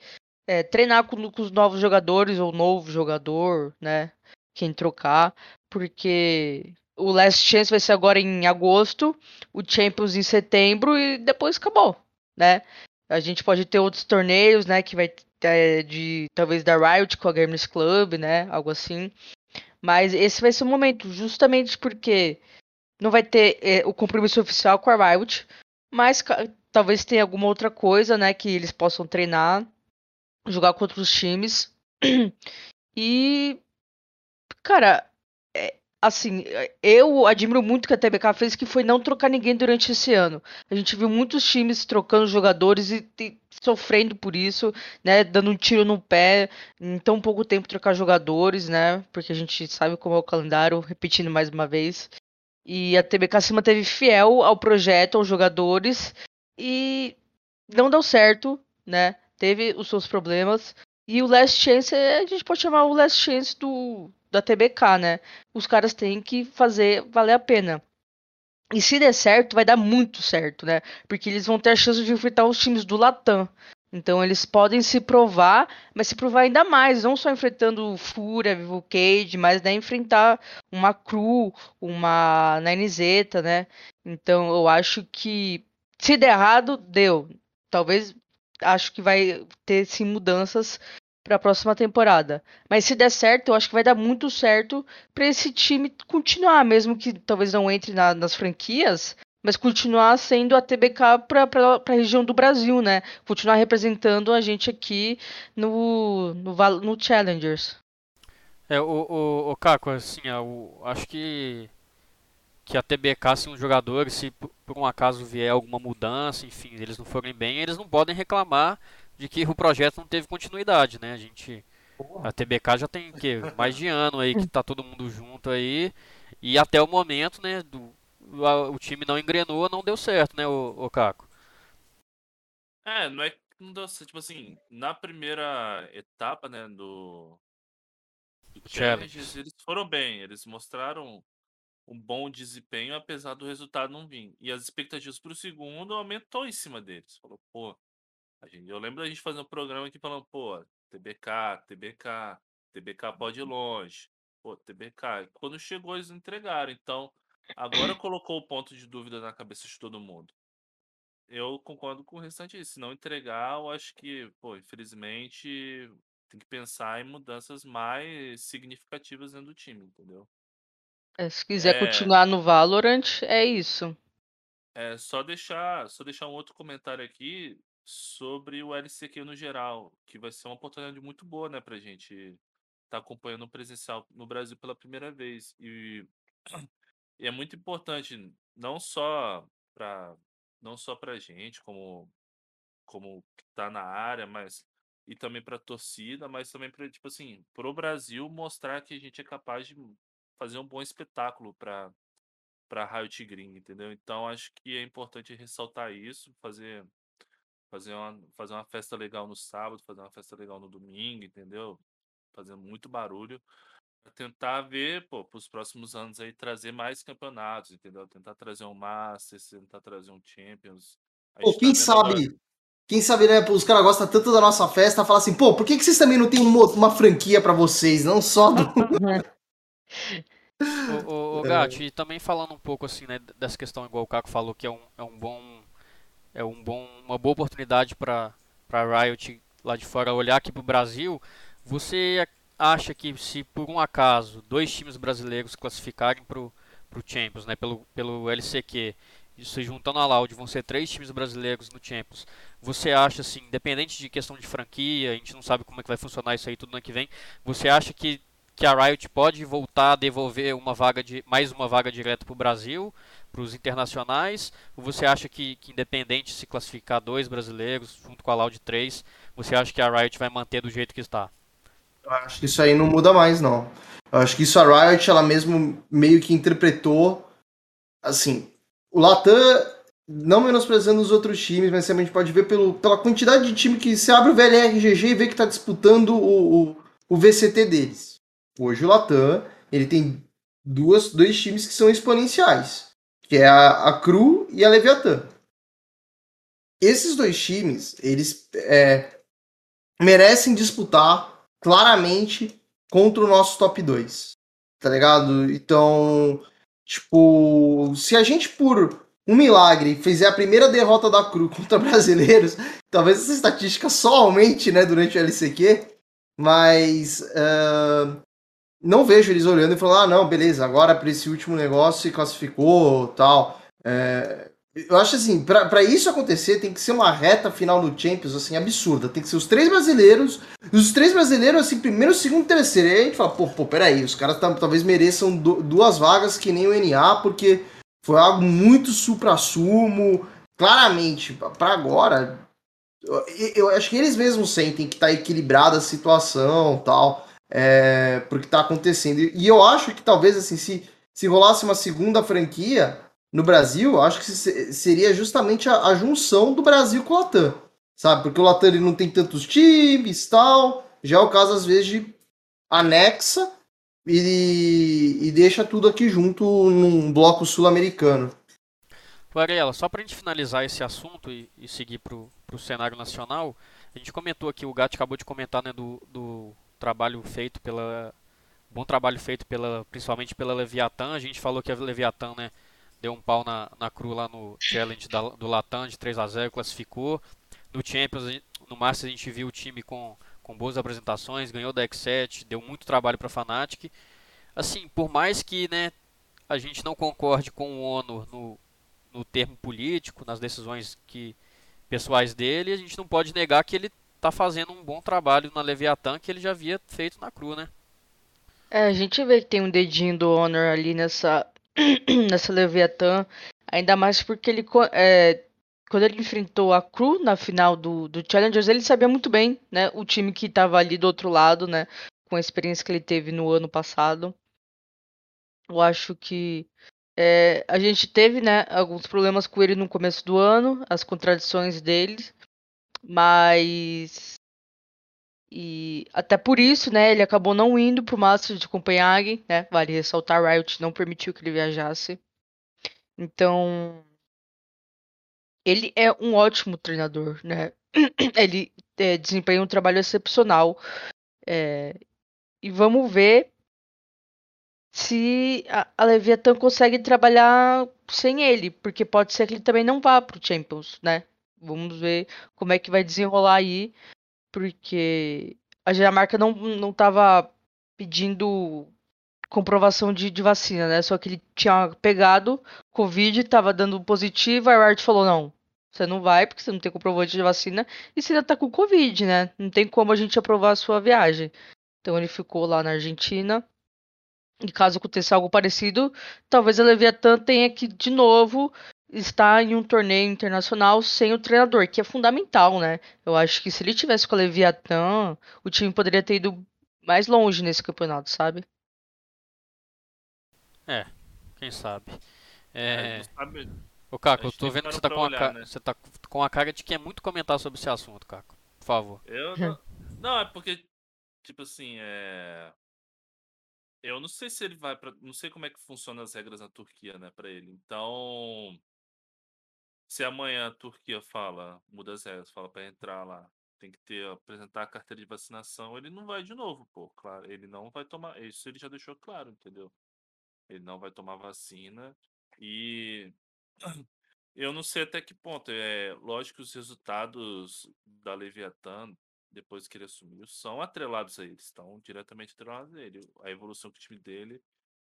é, treinar com, com, os novos jogadores ou novo jogador, né? Quem trocar, porque o Last Chance vai ser agora em agosto, o Champions em setembro e depois acabou, né? A gente pode ter outros torneios, né? Que vai é, de talvez da Riot com a Gamers Club, né? Algo assim. Mas esse vai ser o momento, justamente porque não vai ter é, o compromisso oficial com a Riot, mas talvez tenha alguma outra coisa, né, que eles possam treinar, jogar contra os times. E cara, é, assim, eu admiro muito o que a TBK fez, que foi não trocar ninguém durante esse ano. A gente viu muitos times trocando jogadores e, e sofrendo por isso, né, dando um tiro no pé em tão pouco tempo trocar jogadores, né, porque a gente sabe como é o calendário, repetindo mais uma vez. E a TBK se manteve fiel ao projeto, aos jogadores e não deu certo, né? Teve os seus problemas. E o Last Chance, a gente pode chamar o Last Chance do da TBK, né? Os caras têm que fazer valer a pena. E se der certo, vai dar muito certo, né? Porque eles vão ter a chance de enfrentar os times do Latam. Então eles podem se provar, mas se provar ainda mais, não só enfrentando Fúria, Vivo Cage, mas né, enfrentar uma Cru, uma Ninezeta, né? Então eu acho que se der errado, deu. Talvez acho que vai ter sim mudanças para a próxima temporada. Mas se der certo, eu acho que vai dar muito certo para esse time continuar, mesmo que talvez não entre na, nas franquias, mas continuar sendo a TBK para a região do Brasil, né? Continuar representando a gente aqui no, no, no Challengers. É, o, o, o Caco, assim, eu acho que que a TBK, se um jogador, se por um acaso vier alguma mudança, enfim, eles não forem bem, eles não podem reclamar de que o projeto não teve continuidade, né? A gente a TBK já tem que mais de ano aí que tá todo mundo junto aí e até o momento, né, do a, o time não engrenou, não deu certo, né, o, o Caco. É, não é que não deu certo, tipo assim, na primeira etapa, né, do, do Challenges, eles foram bem, eles mostraram um bom desempenho, apesar do resultado não vir. E as expectativas para o segundo aumentou em cima deles. Falou, pô, a gente, eu lembro da gente fazendo um programa aqui falando, pô, TBK, TBK, TBK pode ir longe. Pô, TBK. Quando chegou, eles entregaram. Então, agora colocou o ponto de dúvida na cabeça de todo mundo. Eu concordo com o restante. Se não entregar, eu acho que, pô, infelizmente, tem que pensar em mudanças mais significativas dentro do time, entendeu? É, se quiser é... continuar no Valorant, é isso. É só deixar, só deixar um outro comentário aqui sobre o LCQ no geral, que vai ser uma oportunidade muito boa, né, pra gente estar tá acompanhando o presencial no Brasil pela primeira vez. E, e é muito importante, não só para não só pra gente, como como tá na área, mas e também para torcida, mas também para tipo assim, pro Brasil mostrar que a gente é capaz de fazer um bom espetáculo para para Riot Green, entendeu? Então acho que é importante ressaltar isso, fazer fazer uma, fazer uma festa legal no sábado, fazer uma festa legal no domingo, entendeu? Fazendo muito barulho. Pra tentar ver, pô, para os próximos anos aí, trazer mais campeonatos, entendeu? Tentar trazer um Masters, tentar trazer um Champions. Pô, tá quem tá sabe, agora... quem sabe, né, os caras gostam tanto da nossa festa, fala assim, pô, por que, que vocês também não tem uma, uma franquia para vocês, não só do... o, o, o Gatti, e também falando um pouco assim, né, dessa questão, igual o Caco falou, que é um, é um bom é um bom, uma boa oportunidade para a Riot lá de fora olhar aqui para o Brasil. Você acha que se por um acaso dois times brasileiros classificarem para o Champions, né, pelo, pelo LCQ, se juntando a Loud, vão ser três times brasileiros no Champions. Você acha, assim, independente de questão de franquia, a gente não sabe como é que vai funcionar isso aí tudo no ano que vem, você acha que, que a Riot pode voltar a devolver uma vaga de mais uma vaga direta para o Brasil? Para os internacionais? Ou você acha que, que, independente se classificar dois brasileiros junto com a Loud 3, você acha que a Riot vai manter do jeito que está? Eu acho que isso aí não muda mais, não. Eu acho que isso a Riot, ela mesmo meio que interpretou, assim, o Latam, não menosprezando os outros times, mas a gente pode ver pelo, pela quantidade de time que se abre o VLRGG e vê que está disputando o, o, o VCT deles. Hoje o Latam, ele tem duas, dois times que são exponenciais que é a, a Cru e a Leviatã. Esses dois times, eles é, merecem disputar claramente contra o nosso top 2. Tá ligado? Então, tipo, se a gente por um milagre fizer a primeira derrota da Cru contra brasileiros, talvez essa estatística só aumente, né, durante o LCQ, mas uh, não vejo eles olhando e falando, ah, não, beleza, agora para esse último negócio se classificou tal. É, eu acho assim, para isso acontecer, tem que ser uma reta final no Champions, assim, absurda. Tem que ser os três brasileiros, os três brasileiros, assim, primeiro, segundo terceiro. E aí a gente fala, pô, pô, peraí, os caras talvez mereçam duas vagas que nem o NA, porque foi algo muito supra-sumo. Claramente, para agora, eu, eu, acho que eles mesmos sentem que tá equilibrada a situação tal é, porque está acontecendo. E eu acho que talvez assim, se, se rolasse uma segunda franquia no Brasil, acho que seria justamente a, a junção do Brasil com o Latam, sabe? Porque o Latam ele não tem tantos times tal. Já é o caso, às vezes, de anexa e, e deixa tudo aqui junto num bloco sul-americano. Varela, só para a gente finalizar esse assunto e, e seguir para o cenário nacional, a gente comentou aqui, o Gato acabou de comentar né, do, do trabalho feito pela bom trabalho feito pela principalmente pela Leviathan. A gente falou que a Leviathan, né, deu um pau na, na cru lá no challenge da, do Latam de 3 a 0, classificou. No Champions, no Masters a gente viu o time com com boas apresentações, ganhou da X7, deu muito trabalho para Fnatic. Assim, por mais que, né, a gente não concorde com o Honor no, no termo político, nas decisões que pessoais dele, a gente não pode negar que ele tá fazendo um bom trabalho na Leviathan que ele já havia feito na Cru, né? É, a gente vê que tem um dedinho do Honor ali nessa, nessa Leviathan, ainda mais porque ele é, quando ele enfrentou a Cru na final do, do Challengers, ele sabia muito bem, né, o time que estava ali do outro lado, né, com a experiência que ele teve no ano passado. Eu acho que é, a gente teve, né, alguns problemas com ele no começo do ano, as contradições dele, mas. E até por isso, né, ele acabou não indo pro Masters de Copenhague, né? Vale ressaltar, Riot não permitiu que ele viajasse. Então, ele é um ótimo treinador, né? ele é, desempenha um trabalho excepcional. É, e vamos ver se a, a Leviathan consegue trabalhar sem ele, porque pode ser que ele também não vá pro Champions, né? Vamos ver como é que vai desenrolar aí, porque a Dinamarca não, não tava pedindo comprovação de, de vacina, né? Só que ele tinha pegado Covid, tava dando positivo, a Riot falou, não, você não vai porque você não tem comprovante de vacina e você ainda tá com Covid, né? Não tem como a gente aprovar a sua viagem. Então ele ficou lá na Argentina. E caso aconteça algo parecido, talvez a Leviathan tenha que de novo estar em um torneio internacional sem o treinador, que é fundamental, né? Eu acho que se ele tivesse com a Leviathan, o time poderia ter ido mais longe nesse campeonato, sabe? É, quem sabe. É... É, Ô, Caco, eu tô vendo que você tá, com olhar, a né? você tá com a cara de quer muito comentar sobre esse assunto, Caco. Por favor. Eu não... não, é porque, tipo assim, é... Eu não sei se ele vai para, não sei como é que funcionam as regras na Turquia, né, para ele. Então, se amanhã a Turquia fala, muda as regras, fala para entrar lá, tem que ter apresentar a carteira de vacinação, ele não vai de novo, pô, claro, ele não vai tomar, isso ele já deixou claro, entendeu? Ele não vai tomar vacina e eu não sei até que ponto, é lógico que os resultados da Leviathan depois que ele assumiu, são atrelados a ele, estão diretamente atrelados a ele. A evolução do time dele.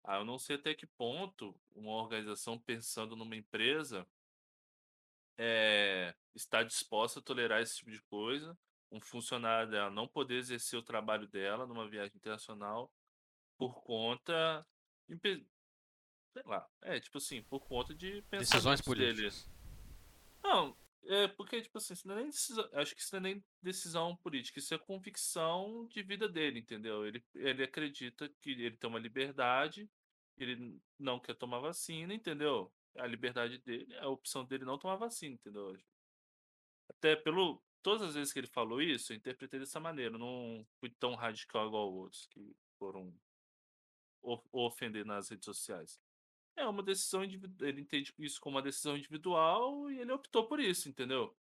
Ah, eu não sei até que ponto uma organização pensando numa empresa é, está disposta a tolerar esse tipo de coisa. Um funcionário dela não poder exercer o trabalho dela numa viagem internacional por conta. Sei lá. É, tipo assim, por conta de decisões políticas. Dele. Não, é, porque, tipo assim, isso não é nem decisão, acho que isso não é nem decisão política, isso é convicção de vida dele, entendeu? Ele, ele acredita que ele tem uma liberdade, ele não quer tomar vacina, entendeu? A liberdade dele, a opção dele não tomar vacina, entendeu? Até pelo. Todas as vezes que ele falou isso, eu interpretei dessa maneira. não fui tão radical igual outros que foram ofender nas redes sociais. É uma decisão individual. Ele entende isso como uma decisão individual e ele optou por isso, entendeu?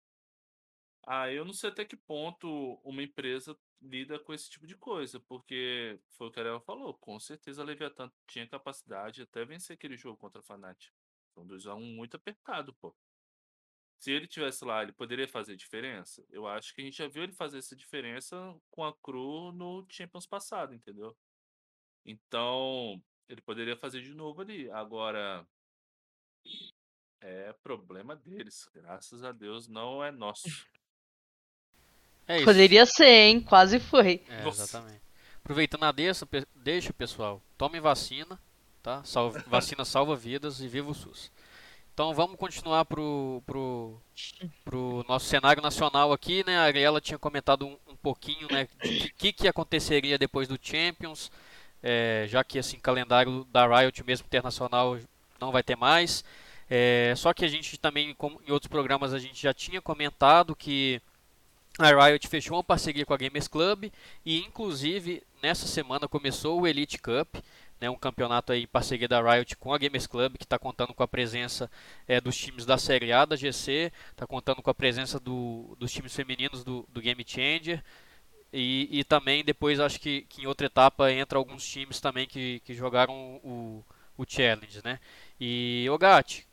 Ah, eu não sei até que ponto uma empresa lida com esse tipo de coisa, porque foi o que ela falou, com certeza a Leviathan tinha capacidade de até vencer aquele jogo contra a Fnatic. Um 2x1 muito apertado, pô. Se ele tivesse lá, ele poderia fazer diferença? Eu acho que a gente já viu ele fazer essa diferença com a Cru no Champions passado, entendeu? Então, ele poderia fazer de novo ali. Agora, é problema deles. Graças a Deus não é nosso. É isso. Poderia ser, hein? Quase foi. É, exatamente. Aproveitando a deixa, deixa, pessoal. Tome vacina, tá? Salve, vacina salva vidas e viva o SUS. Então vamos continuar pro, pro, pro nosso cenário nacional aqui, né? A Ariela tinha comentado um, um pouquinho, né? De que, que aconteceria depois do Champions é, já que assim calendário da Riot mesmo internacional não vai ter mais. É, só que a gente também, como em outros programas, a gente já tinha comentado que a Riot fechou uma parceria com a Gamers Club e inclusive nessa semana começou o Elite Cup, né, um campeonato aí em parceria da Riot com a Gamers Club que está contando com a presença é, dos times da Série A da GC, está contando com a presença do, dos times femininos do, do Game Changer, e, e também depois acho que, que, em outra etapa entra alguns times também que, que jogaram o, o Challenge, né? E Ogatti,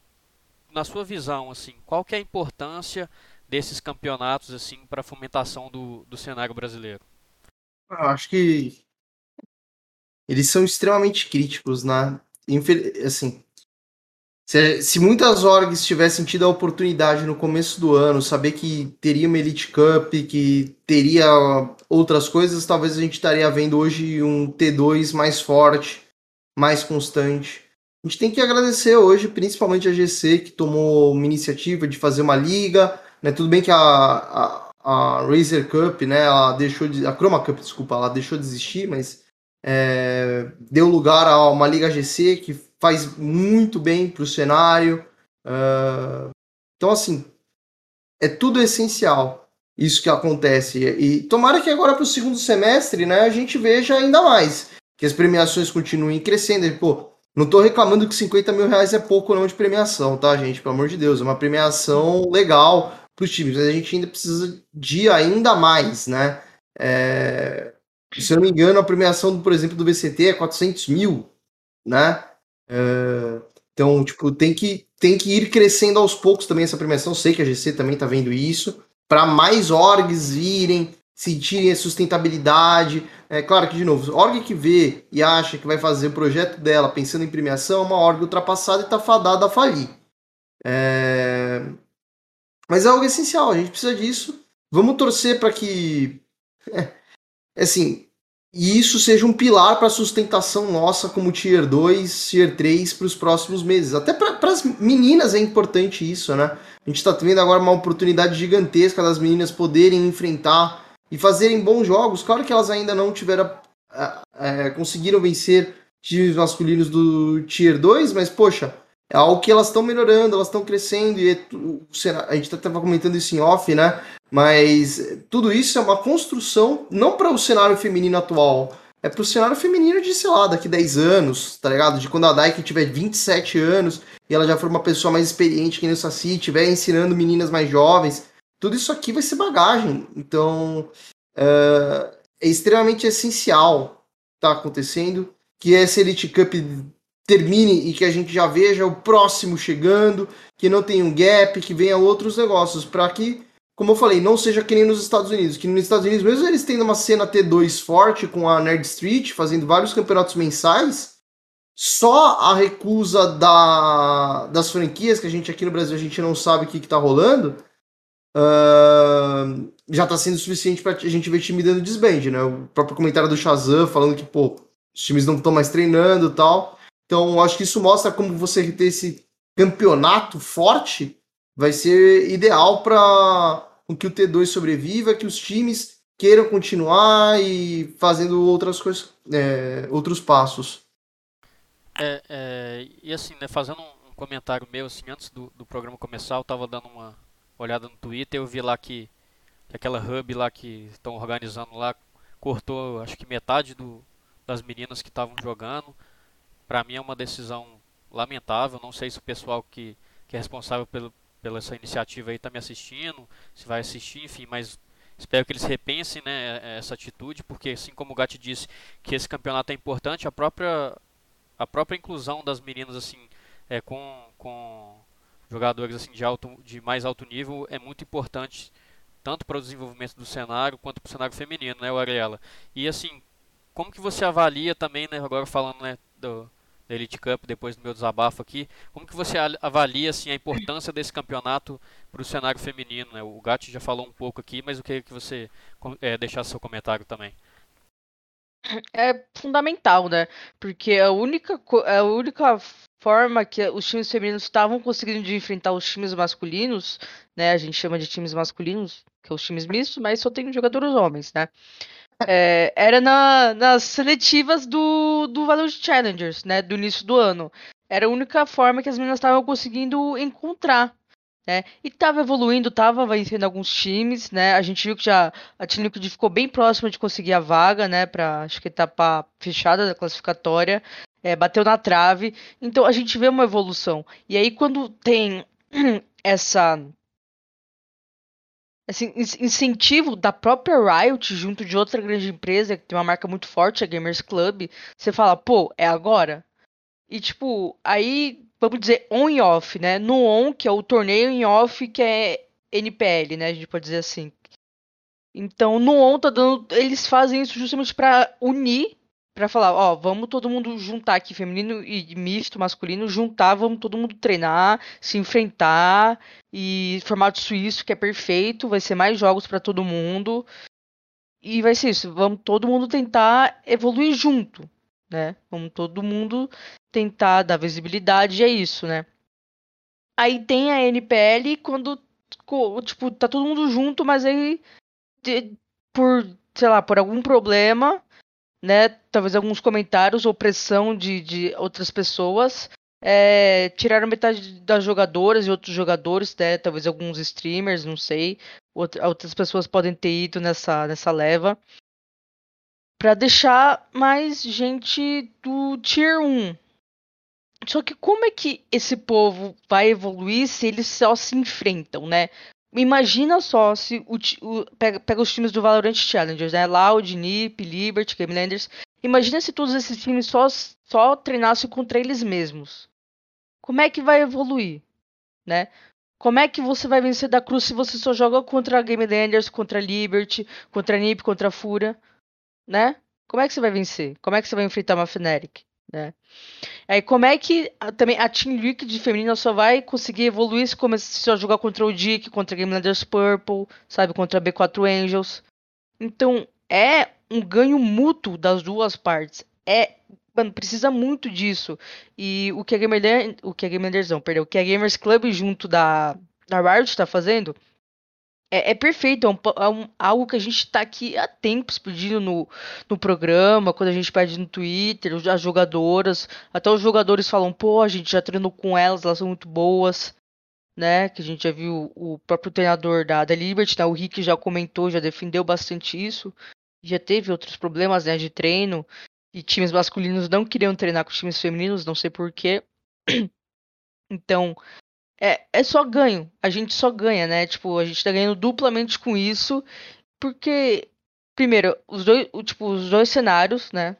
na sua visão, assim, qual que é a importância desses campeonatos assim para a fomentação do, do cenário brasileiro? Eu acho que eles são extremamente críticos, né? Infel assim, se, se, muitas orgs tivessem tido a oportunidade no começo do ano, saber que teria uma Elite Cup, que teria outras coisas, talvez a gente estaria vendo hoje um T2 mais forte, mais constante. A gente tem que agradecer hoje, principalmente a GC, que tomou uma iniciativa de fazer uma liga. Né? Tudo bem que a, a, a Razer Cup, né, ela deixou de, a Chroma Cup, desculpa, ela deixou de existir, mas é, deu lugar a uma liga GC que faz muito bem para o cenário. Uh, então, assim, é tudo essencial isso que acontece. E tomara que agora para o segundo semestre né, a gente veja ainda mais. Que as premiações continuem crescendo. E, pô, não estou reclamando que 50 mil reais é pouco não de premiação, tá, gente? Pelo amor de Deus. É uma premiação legal para os times. Mas a gente ainda precisa de ainda mais, né? É... Se eu não me engano, a premiação, por exemplo, do VCT é 400 mil, né? Uh, então, tipo, tem que, tem que ir crescendo aos poucos também essa premiação. Sei que a GC também está vendo isso, para mais orgs virem, sentirem a sustentabilidade. É claro que, de novo, org que vê e acha que vai fazer o projeto dela pensando em premiação é uma org ultrapassada e está fadada a falir. É... Mas é algo essencial, a gente precisa disso. Vamos torcer para que. É, assim, e isso seja um pilar para a sustentação nossa como Tier 2, Tier 3 para os próximos meses. Até para as meninas é importante isso, né? A gente está tendo agora uma oportunidade gigantesca das meninas poderem enfrentar e fazerem bons jogos. Claro que elas ainda não tiveram. É, é, conseguiram vencer times masculinos do Tier 2, mas poxa, é algo que elas estão melhorando, elas estão crescendo, e é a gente estava comentando isso em off, né? Mas tudo isso é uma construção, não para o cenário feminino atual, é para o cenário feminino de, sei lá, daqui 10 anos, tá ligado? De quando a Daiki tiver 27 anos e ela já for uma pessoa mais experiente que nem o Saci, estiver ensinando meninas mais jovens, tudo isso aqui vai ser bagagem. Então, é, é extremamente essencial tá acontecendo que essa Elite Cup termine e que a gente já veja o próximo chegando, que não tenha um gap, que venha outros negócios, para que, como eu falei, não seja que nem nos Estados Unidos, que nos Estados Unidos, mesmo eles tendo uma cena T2 forte com a Nerd Street, fazendo vários campeonatos mensais, só a recusa da, das franquias, que a gente aqui no Brasil a gente não sabe o que, está rolando, uh, já está sendo suficiente para a gente ver time dando desband, né? O próprio comentário do Shazam falando que, pô, os times não estão mais treinando e tal. Então, acho que isso mostra como você ter esse campeonato forte vai ser ideal para que o T2 sobreviva, que os times queiram continuar e fazendo outras coisas, é, outros passos. É, é, e assim, né, fazendo um comentário meu, assim, antes do, do programa começar, eu estava dando uma olhada no Twitter, eu vi lá que, que aquela hub lá que estão organizando lá cortou, acho que metade do, das meninas que estavam jogando. Para mim é uma decisão lamentável. Não sei se o pessoal que, que é responsável pelo, pela essa iniciativa aí está me assistindo, se vai assistir, enfim, mas espero que eles repensem né, essa atitude, porque assim como o Gatti disse que esse campeonato é importante, a própria, a própria inclusão das meninas assim é, com, com jogadores assim de, alto, de mais alto nível é muito importante tanto para o desenvolvimento do cenário quanto para o cenário feminino, né, Ariela? E assim, como que você avalia também, né, agora falando né, do, da Elite Cup, depois do meu desabafo aqui. Como que você avalia assim, a importância desse campeonato para o cenário feminino? Né? O Gatti já falou um pouco aqui, mas eu queria que você é, deixasse seu comentário também. É fundamental, né? Porque a única, a única forma que os times femininos estavam conseguindo enfrentar os times masculinos, né? A gente chama de times masculinos, que é os times mistos, mas só tem jogadores homens, né? É, era na, nas seletivas do, do Valorant Challengers, né? Do início do ano. Era a única forma que as meninas estavam conseguindo encontrar. Né? E estava evoluindo, estava vencendo alguns times, né? A gente viu que já a Team Liquid ficou bem próxima de conseguir a vaga, né? Para acho que etapa fechada da classificatória. É, bateu na trave. Então a gente vê uma evolução. E aí quando tem essa assim, incentivo da própria Riot junto de outra grande empresa que tem uma marca muito forte, a Gamers Club, você fala, pô, é agora? E tipo, aí, vamos dizer, on e off, né? No on, que é o torneio, em off, que é NPL, né? A gente pode dizer assim. Então, no on tá dando. Eles fazem isso justamente para unir para falar, ó, vamos todo mundo juntar aqui, feminino e misto, masculino, juntar, vamos todo mundo treinar, se enfrentar e formato suíço que é perfeito, vai ser mais jogos para todo mundo. E vai ser isso, vamos todo mundo tentar evoluir junto, né? Vamos todo mundo tentar dar visibilidade, é isso, né? Aí tem a NPL quando tipo, tá todo mundo junto, mas aí por, sei lá, por algum problema né, talvez alguns comentários ou pressão de, de outras pessoas, é, tiraram metade das jogadoras e outros jogadores, né, talvez alguns streamers, não sei, outras pessoas podem ter ido nessa, nessa leva, para deixar mais gente do Tier 1. Só que como é que esse povo vai evoluir se eles só se enfrentam, né? Imagina só se o, o, pega, pega, os times do Valorant Challengers, né? Loud, Nip, Liberty, Gamelanders. Imagina se todos esses times só, só treinassem contra eles mesmos. Como é que vai evoluir? Né? Como é que você vai vencer da Cruz se você só joga contra Gamelanders, contra Liberty, contra Nip, contra Fura? Né? Como é que você vai vencer? Como é que você vai enfrentar uma Fnatic? Né? Aí como é que a, também a Team Liquid feminina só vai conseguir evoluir se começar a jogar contra o Dick, contra Game Landers Purple, sabe, contra a B4 Angels. Então é um ganho mútuo das duas partes. É, mano, precisa muito disso. E o que a Gamer, o que a Gamers não, perdeu, o que a Gamers Club junto da da Riot está fazendo é, é perfeito, é, um, é um, algo que a gente está aqui há tempos pedindo no, no programa, quando a gente pede no Twitter, as jogadoras, até os jogadores falam, pô, a gente já treinou com elas, elas são muito boas, né? Que a gente já viu o próprio treinador da, da Liberty, né? o Rick já comentou, já defendeu bastante isso, já teve outros problemas né, de treino, e times masculinos não queriam treinar com times femininos, não sei porquê. Então, é, é só ganho. A gente só ganha, né? Tipo, a gente tá ganhando duplamente com isso. Porque, primeiro, os dois, tipo, os dois cenários, né?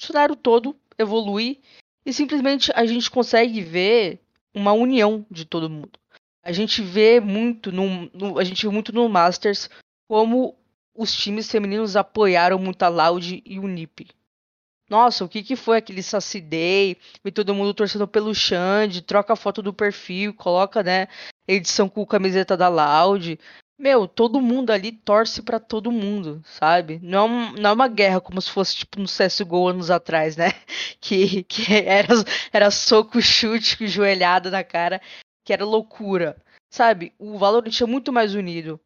O cenário todo evolui e simplesmente a gente consegue ver uma união de todo mundo. A gente vê muito no, no a gente vê muito no Masters como os times femininos apoiaram muito a Loud e o NiP nossa, o que que foi aquele Saci Day? Vem todo mundo torcendo pelo Xande, troca a foto do perfil, coloca, né, edição com camiseta da Loud. Meu, todo mundo ali torce para todo mundo, sabe? Não, é não é uma guerra como se fosse tipo no CSGO anos atrás, né? Que, que era, era soco, chute, joelhada na cara, que era loucura. Sabe? O Valorant é muito mais unido.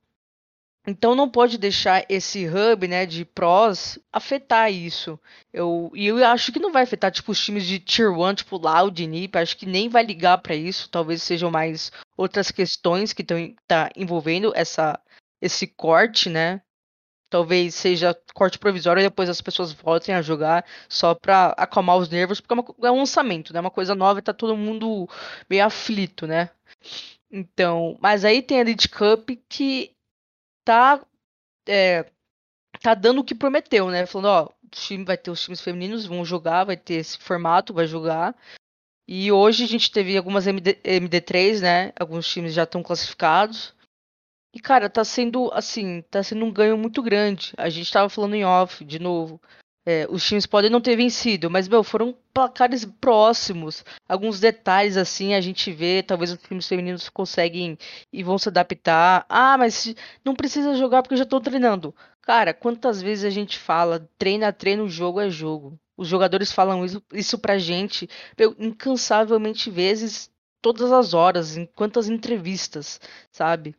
Então não pode deixar esse hub, né, de pros afetar isso. Eu, e eu acho que não vai afetar tipo os times de Tier 1, tipo Loud, NiP, acho que nem vai ligar para isso, talvez sejam mais outras questões que estão tá envolvendo essa esse corte, né? Talvez seja corte provisório e depois as pessoas voltem a jogar só pra acalmar os nervos, porque é, é um lançamento, né? Uma coisa nova tá todo mundo meio aflito, né? Então, mas aí tem a Lead Cup que tá é, tá dando o que prometeu, né? Falando, ó, time vai ter os times femininos, vão jogar, vai ter esse formato, vai jogar. E hoje a gente teve algumas MD, MD3, né? Alguns times já estão classificados. E, cara, tá sendo, assim, tá sendo um ganho muito grande. A gente tava falando em off, de novo. É, os times podem não ter vencido, mas, meu, foram placares próximos. Alguns detalhes, assim, a gente vê. Talvez os times femininos conseguem e vão se adaptar. Ah, mas não precisa jogar porque já estou treinando. Cara, quantas vezes a gente fala, treina, treina, jogo é jogo. Os jogadores falam isso, isso pra gente, meu, incansavelmente vezes, todas as horas, em quantas entrevistas, sabe?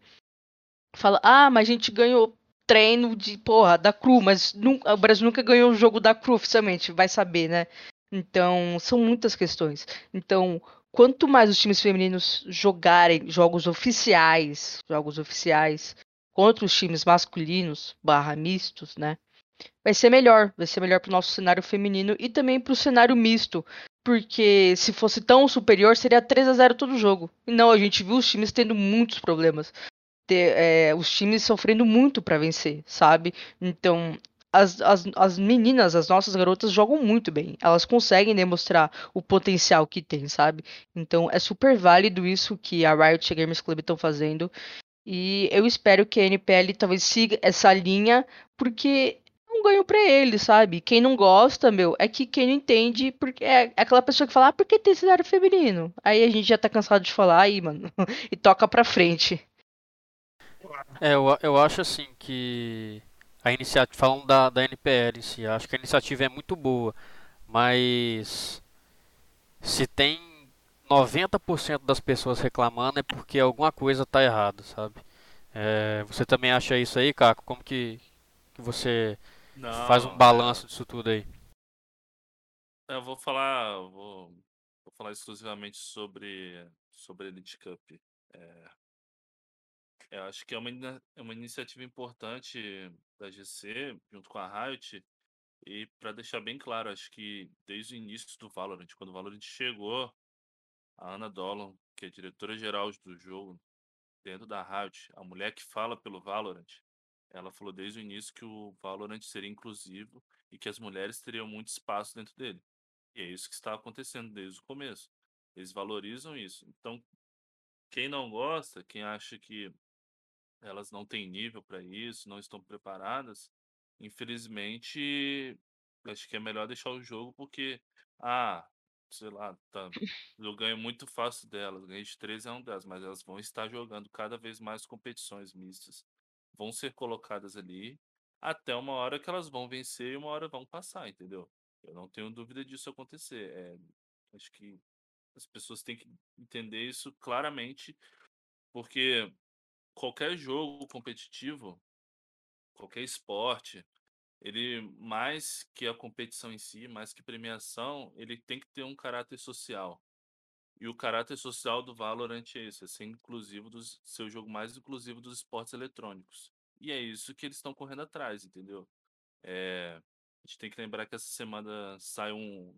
Fala, ah, mas a gente ganhou treino de, porra, da Cru, mas nunca, o Brasil nunca ganhou o jogo da Cru oficialmente, vai saber, né? Então, são muitas questões. Então, quanto mais os times femininos jogarem jogos oficiais, jogos oficiais, contra os times masculinos, barra mistos, né? Vai ser melhor, vai ser melhor pro nosso cenário feminino e também pro cenário misto, porque se fosse tão superior seria 3 a 0 todo jogo. E não, a gente viu os times tendo muitos problemas ter é, os times sofrendo muito para vencer, sabe? Então, as, as, as meninas, as nossas garotas jogam muito bem. Elas conseguem demonstrar o potencial que tem, sabe? Então é super válido isso que a Riot Gamers Club estão fazendo. E eu espero que a NPL talvez siga essa linha, porque é um ganho para eles, sabe? Quem não gosta, meu, é que quem não entende, porque é aquela pessoa que fala, ah, por que tem cenário feminino? Aí a gente já tá cansado de falar, aí, mano, e toca pra frente. É, eu, eu acho assim que a iniciativa, falando da, da NPL em si, acho que a iniciativa é muito boa, mas se tem 90% das pessoas reclamando é porque alguma coisa está errada, sabe? É, você também acha isso aí, Caco? Como que, que você Não, faz um balanço é... disso tudo aí? Eu vou falar, vou, vou falar exclusivamente sobre sobre Elite Cup. É, eu acho que é uma, é uma iniciativa importante da GC, junto com a Riot, e para deixar bem claro, acho que desde o início do Valorant, quando o Valorant chegou, a Ana Dolan, que é diretora-geral do jogo, dentro da Riot, a mulher que fala pelo Valorant, ela falou desde o início que o Valorant seria inclusivo e que as mulheres teriam muito espaço dentro dele. E é isso que está acontecendo desde o começo. Eles valorizam isso. Então, quem não gosta, quem acha que elas não têm nível para isso, não estão preparadas, infelizmente, acho que é melhor deixar o jogo porque, ah, sei lá, tá, eu ganho muito fácil delas, ganhei de 13 a 1 delas, mas elas vão estar jogando cada vez mais competições mistas, vão ser colocadas ali até uma hora que elas vão vencer e uma hora vão passar, entendeu? Eu não tenho dúvida disso acontecer. É, acho que as pessoas têm que entender isso claramente, porque qualquer jogo competitivo, qualquer esporte, ele mais que a competição em si, mais que premiação, ele tem que ter um caráter social. E o caráter social do Valorant é esse, é ser inclusivo dos seu jogo mais inclusivo dos esportes eletrônicos. E é isso que eles estão correndo atrás, entendeu? É, a gente tem que lembrar que essa semana sai um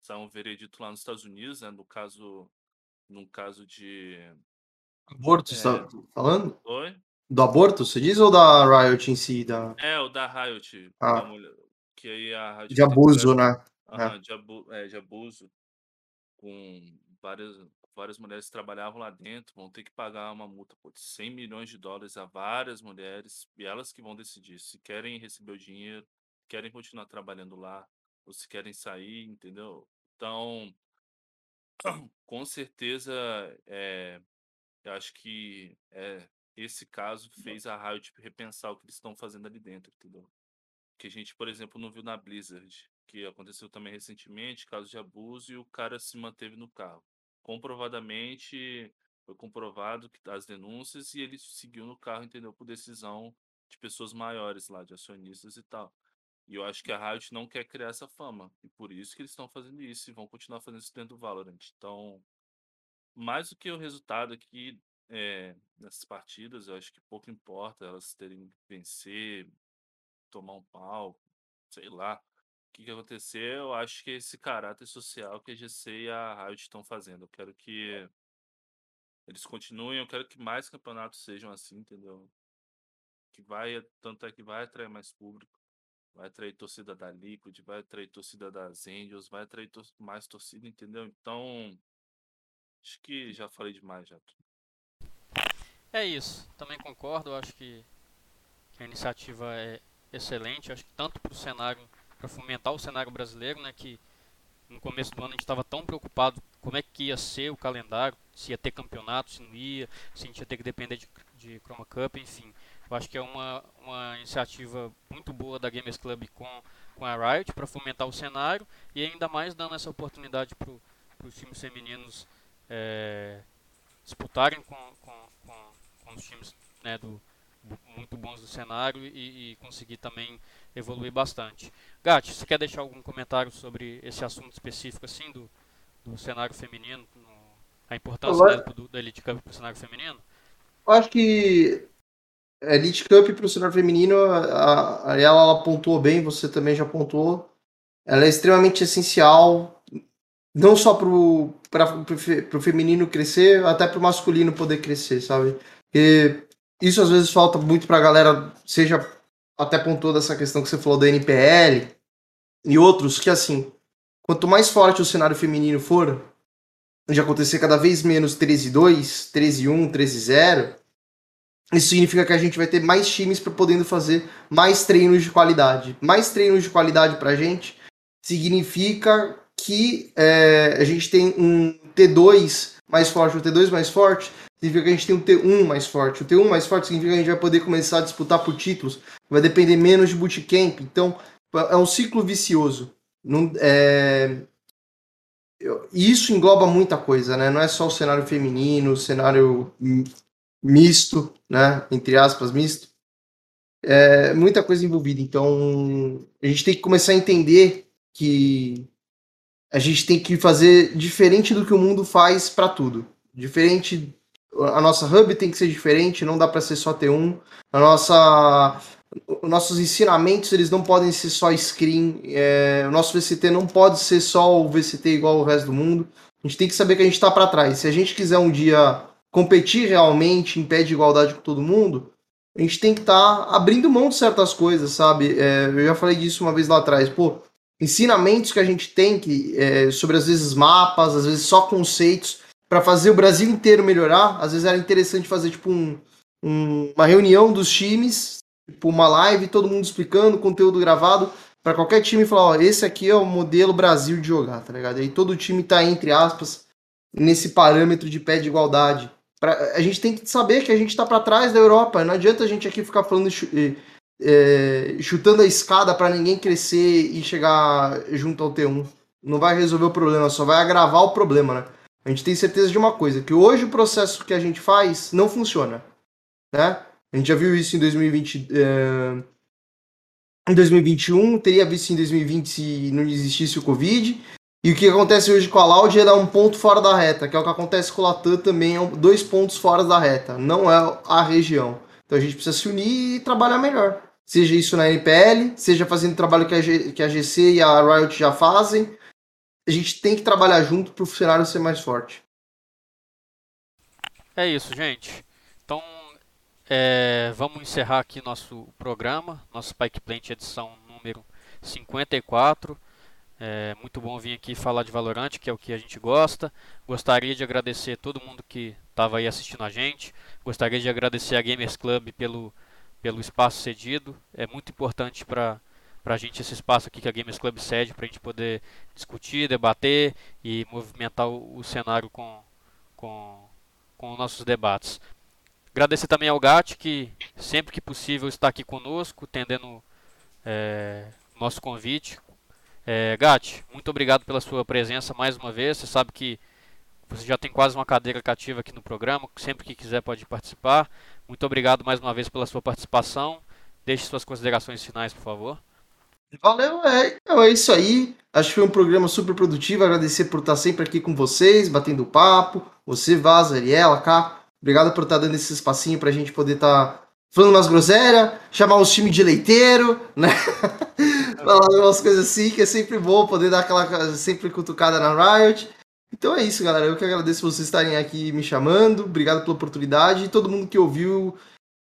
sai um veredito lá nos Estados Unidos, né, no caso no caso de aborto, é... está falando? Oi? Do aborto, você diz ou da Riot em si, da É, o da Riot, ah. da mulher, que aí a Riot De abuso, né? Aham, é. de, abu... é, de abuso com várias, várias mulheres que trabalhavam lá dentro vão ter que pagar uma multa de 100 milhões de dólares a várias mulheres e elas que vão decidir se querem receber o dinheiro, querem continuar trabalhando lá ou se querem sair, entendeu? Então, com certeza, é, eu acho que é, esse caso fez a Riot repensar o que eles estão fazendo ali dentro, entendeu? Que a gente, por exemplo, não viu na Blizzard que aconteceu também recentemente, caso de abuso, e o cara se manteve no carro. Comprovadamente, foi comprovado que as denúncias e ele seguiu no carro, entendeu? Por decisão de pessoas maiores lá, de acionistas e tal. E eu acho que a Riot não quer criar essa fama. E por isso que eles estão fazendo isso e vão continuar fazendo isso dentro do Valorant. Então, mais do que o resultado aqui é, nessas partidas, eu acho que pouco importa elas terem que vencer, tomar um pau, sei lá que, que aconteceu, eu acho que é esse caráter social que a GC e a Riot estão fazendo. Eu quero que eles continuem, eu quero que mais campeonatos sejam assim, entendeu? Que vai, tanto é que vai atrair mais público, vai atrair torcida da Liquid, vai atrair torcida das Angels, vai atrair tor mais torcida, entendeu? Então, acho que já falei demais já. É isso, também concordo, acho que a iniciativa é excelente, acho que tanto para o cenário para fomentar o cenário brasileiro, né, que no começo do ano a gente estava tão preocupado como é que ia ser o calendário, se ia ter campeonato, se não ia, se a gente ia ter que depender de, de Chroma Cup, enfim. Eu acho que é uma, uma iniciativa muito boa da Gamers Club com, com a Riot para fomentar o cenário e ainda mais dando essa oportunidade para os times femininos é, disputarem com, com, com, com, os times né, do, muito bons do cenário e, e conseguir também evoluir bastante. Gatti, você quer deixar algum comentário sobre esse assunto específico assim do, do cenário feminino, no, a importância da, do, da Elite Cup para o cenário feminino? Eu acho que a Elite Cup para o cenário feminino, a, a, ela, ela pontuou bem, você também já pontuou. Ela é extremamente essencial, não só para o feminino crescer, até para o masculino poder crescer, sabe? Porque isso às vezes falta muito para a galera, seja até pontuou dessa questão que você falou da NPL e outros, que assim, quanto mais forte o cenário feminino for, de acontecer cada vez menos 13-2, 13-1, 13-0, isso significa que a gente vai ter mais times para podendo fazer mais treinos de qualidade. Mais treinos de qualidade para a gente significa que é, a gente tem um T2 mais forte, um T2 mais forte, significa que a gente tem um T1 mais forte. O T1 mais forte significa que a gente vai poder começar a disputar por títulos, vai depender menos de bootcamp. Então, é um ciclo vicioso. Não, é... Isso engloba muita coisa, né? Não é só o cenário feminino, o cenário misto, né? Entre aspas, misto. É muita coisa envolvida. Então, a gente tem que começar a entender que a gente tem que fazer diferente do que o mundo faz para tudo. Diferente a nossa hub tem que ser diferente, não dá para ser só T1. A nossa os nossos ensinamentos eles não podem ser só screen. É, o nosso VCT não pode ser só o VCT igual o resto do mundo. A gente tem que saber que a gente está para trás. Se a gente quiser um dia competir realmente em pé de igualdade com todo mundo, a gente tem que estar tá abrindo mão de certas coisas, sabe? É, eu já falei disso uma vez lá atrás. Pô, ensinamentos que a gente tem que é, sobre às vezes mapas, às vezes só conceitos para fazer o Brasil inteiro melhorar. Às vezes era interessante fazer tipo um, um, uma reunião dos times, tipo uma live, todo mundo explicando, conteúdo gravado, para qualquer time falar, ó, esse aqui é o modelo Brasil de jogar, tá ligado? Aí todo time tá entre aspas nesse parâmetro de pé de igualdade. Pra, a gente tem que saber que a gente tá para trás da Europa. Não adianta a gente aqui ficar falando é, chutando a escada para ninguém crescer e chegar junto ao T1. Não vai resolver o problema, só vai agravar o problema, né? A gente tem certeza de uma coisa, que hoje o processo que a gente faz não funciona. né? A gente já viu isso em 2020, é, em 2021, teria visto em 2020 se não existisse o Covid. E o que acontece hoje com a Loud é dar um ponto fora da reta, que é o que acontece com o Latam também, é dois pontos fora da reta, não é a região. Então a gente precisa se unir e trabalhar melhor. Seja isso na NPL, seja fazendo trabalho que a, G, que a GC e a Riot já fazem. A gente tem que trabalhar junto para o cenário ser mais forte. É isso, gente. Então, é, vamos encerrar aqui nosso programa, nosso Spike Plant edição número 54. É muito bom vir aqui falar de Valorant, que é o que a gente gosta. Gostaria de agradecer todo mundo que estava aí assistindo a gente. Gostaria de agradecer a Gamers Club pelo, pelo espaço cedido. É muito importante para a gente esse espaço aqui que a Gamers Club cede para a gente poder discutir, debater e movimentar o, o cenário com, com, com nossos debates. Agradecer também ao GAT, que sempre que possível está aqui conosco, tendendo é, nosso convite. É, Gat, muito obrigado pela sua presença mais uma vez. Você sabe que você já tem quase uma cadeira cativa aqui no programa. Sempre que quiser pode participar. Muito obrigado mais uma vez pela sua participação. Deixe suas considerações finais, por favor. Valeu, é, é isso aí. Acho que foi um programa super produtivo. Agradecer por estar sempre aqui com vocês, batendo papo. Você, Vaz, Ariela, cá. Obrigado por estar dando esse espacinho para a gente poder estar falando umas groselhas, chamar os times de leiteiro, né? Falar umas coisas assim, que é sempre bom poder dar aquela sempre cutucada na Riot. Então é isso, galera. Eu que agradeço vocês estarem aqui me chamando. Obrigado pela oportunidade. E todo mundo que ouviu,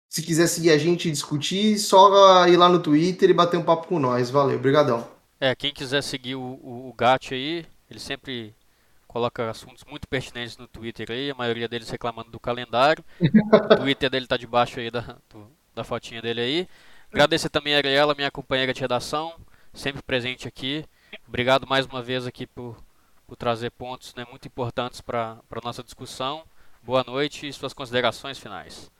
se quiser seguir a gente e discutir, só ir lá no Twitter e bater um papo com nós. Valeu, obrigadão. É, quem quiser seguir o, o, o Gat aí, ele sempre coloca assuntos muito pertinentes no Twitter aí, a maioria deles reclamando do calendário. o Twitter dele tá debaixo aí da, do, da fotinha dele aí. Agradecer também a Ariela, minha companheira de redação, sempre presente aqui. Obrigado mais uma vez aqui por por trazer pontos né, muito importantes para a nossa discussão. Boa noite e suas considerações finais.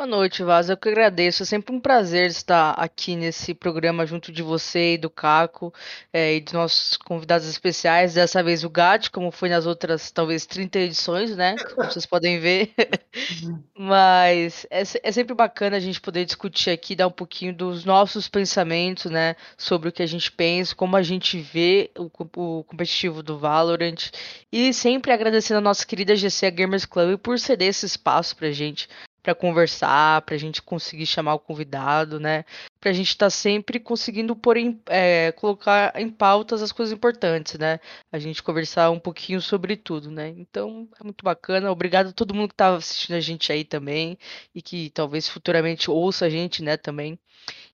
Boa noite, Vaz. Eu que agradeço. É sempre um prazer estar aqui nesse programa junto de você e do Caco é, e de nossos convidados especiais. Dessa vez o Gat, como foi nas outras, talvez, 30 edições, né? Como vocês podem ver. Mas é, é, sempre bacana a gente poder discutir aqui, dar um pouquinho dos nossos pensamentos, né? Sobre o que a gente pensa, como a gente vê o, o competitivo do Valorant. E sempre agradecendo a nossa querida GC Gamers Club por ceder esse espaço pra gente para conversar, para a gente conseguir chamar o convidado, né? Para a gente estar tá sempre conseguindo pôr em, é, colocar em pautas as coisas importantes, né? A gente conversar um pouquinho sobre tudo, né? Então é muito bacana. Obrigado a todo mundo que estava assistindo a gente aí também e que talvez futuramente ouça a gente, né? Também.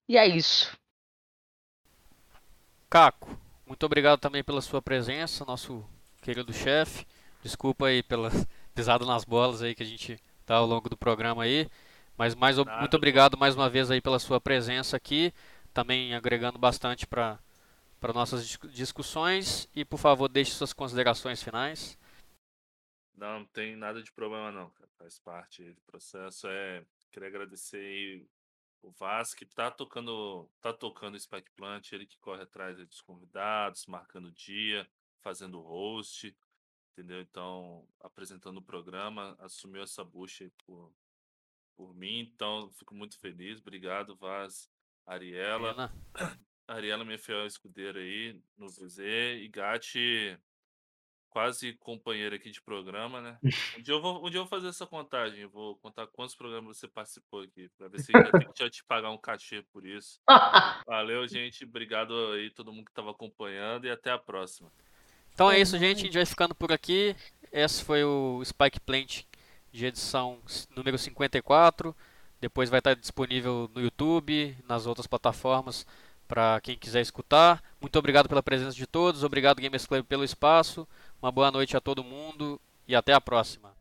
E é isso. Caco, muito obrigado também pela sua presença, nosso querido chefe. Desculpa aí pela pisada nas bolas aí que a gente tá, ao longo do programa aí. Mas mais, Nada, muito obrigado mais uma vez aí pela sua presença aqui, também agregando bastante para para nossas discussões e por favor deixe suas considerações finais. Não, não tem nada de problema não, cara. faz parte do processo. É queria agradecer o Vaz que tá tocando, tá tocando Spike Plant, ele que corre atrás dos convidados, marcando o dia, fazendo host entendeu? Então, apresentando o programa, assumiu essa bucha por, por mim, então fico muito feliz. Obrigado, Vaz, Ariela. Ariela, minha fiel escudeira aí no VZ, e Gatti, quase companheira aqui de programa, né? Um dia eu vou, um dia eu vou fazer essa contagem, eu vou contar quantos programas você participou aqui, para ver se eu que te pagar um cachê por isso. Valeu, gente. Obrigado aí todo mundo que estava acompanhando e até a próxima. Então é isso, gente. A gente vai ficando por aqui. Esse foi o Spike Plant de edição número 54. Depois vai estar disponível no YouTube, nas outras plataformas para quem quiser escutar. Muito obrigado pela presença de todos. Obrigado Gamers Club pelo espaço. Uma boa noite a todo mundo e até a próxima.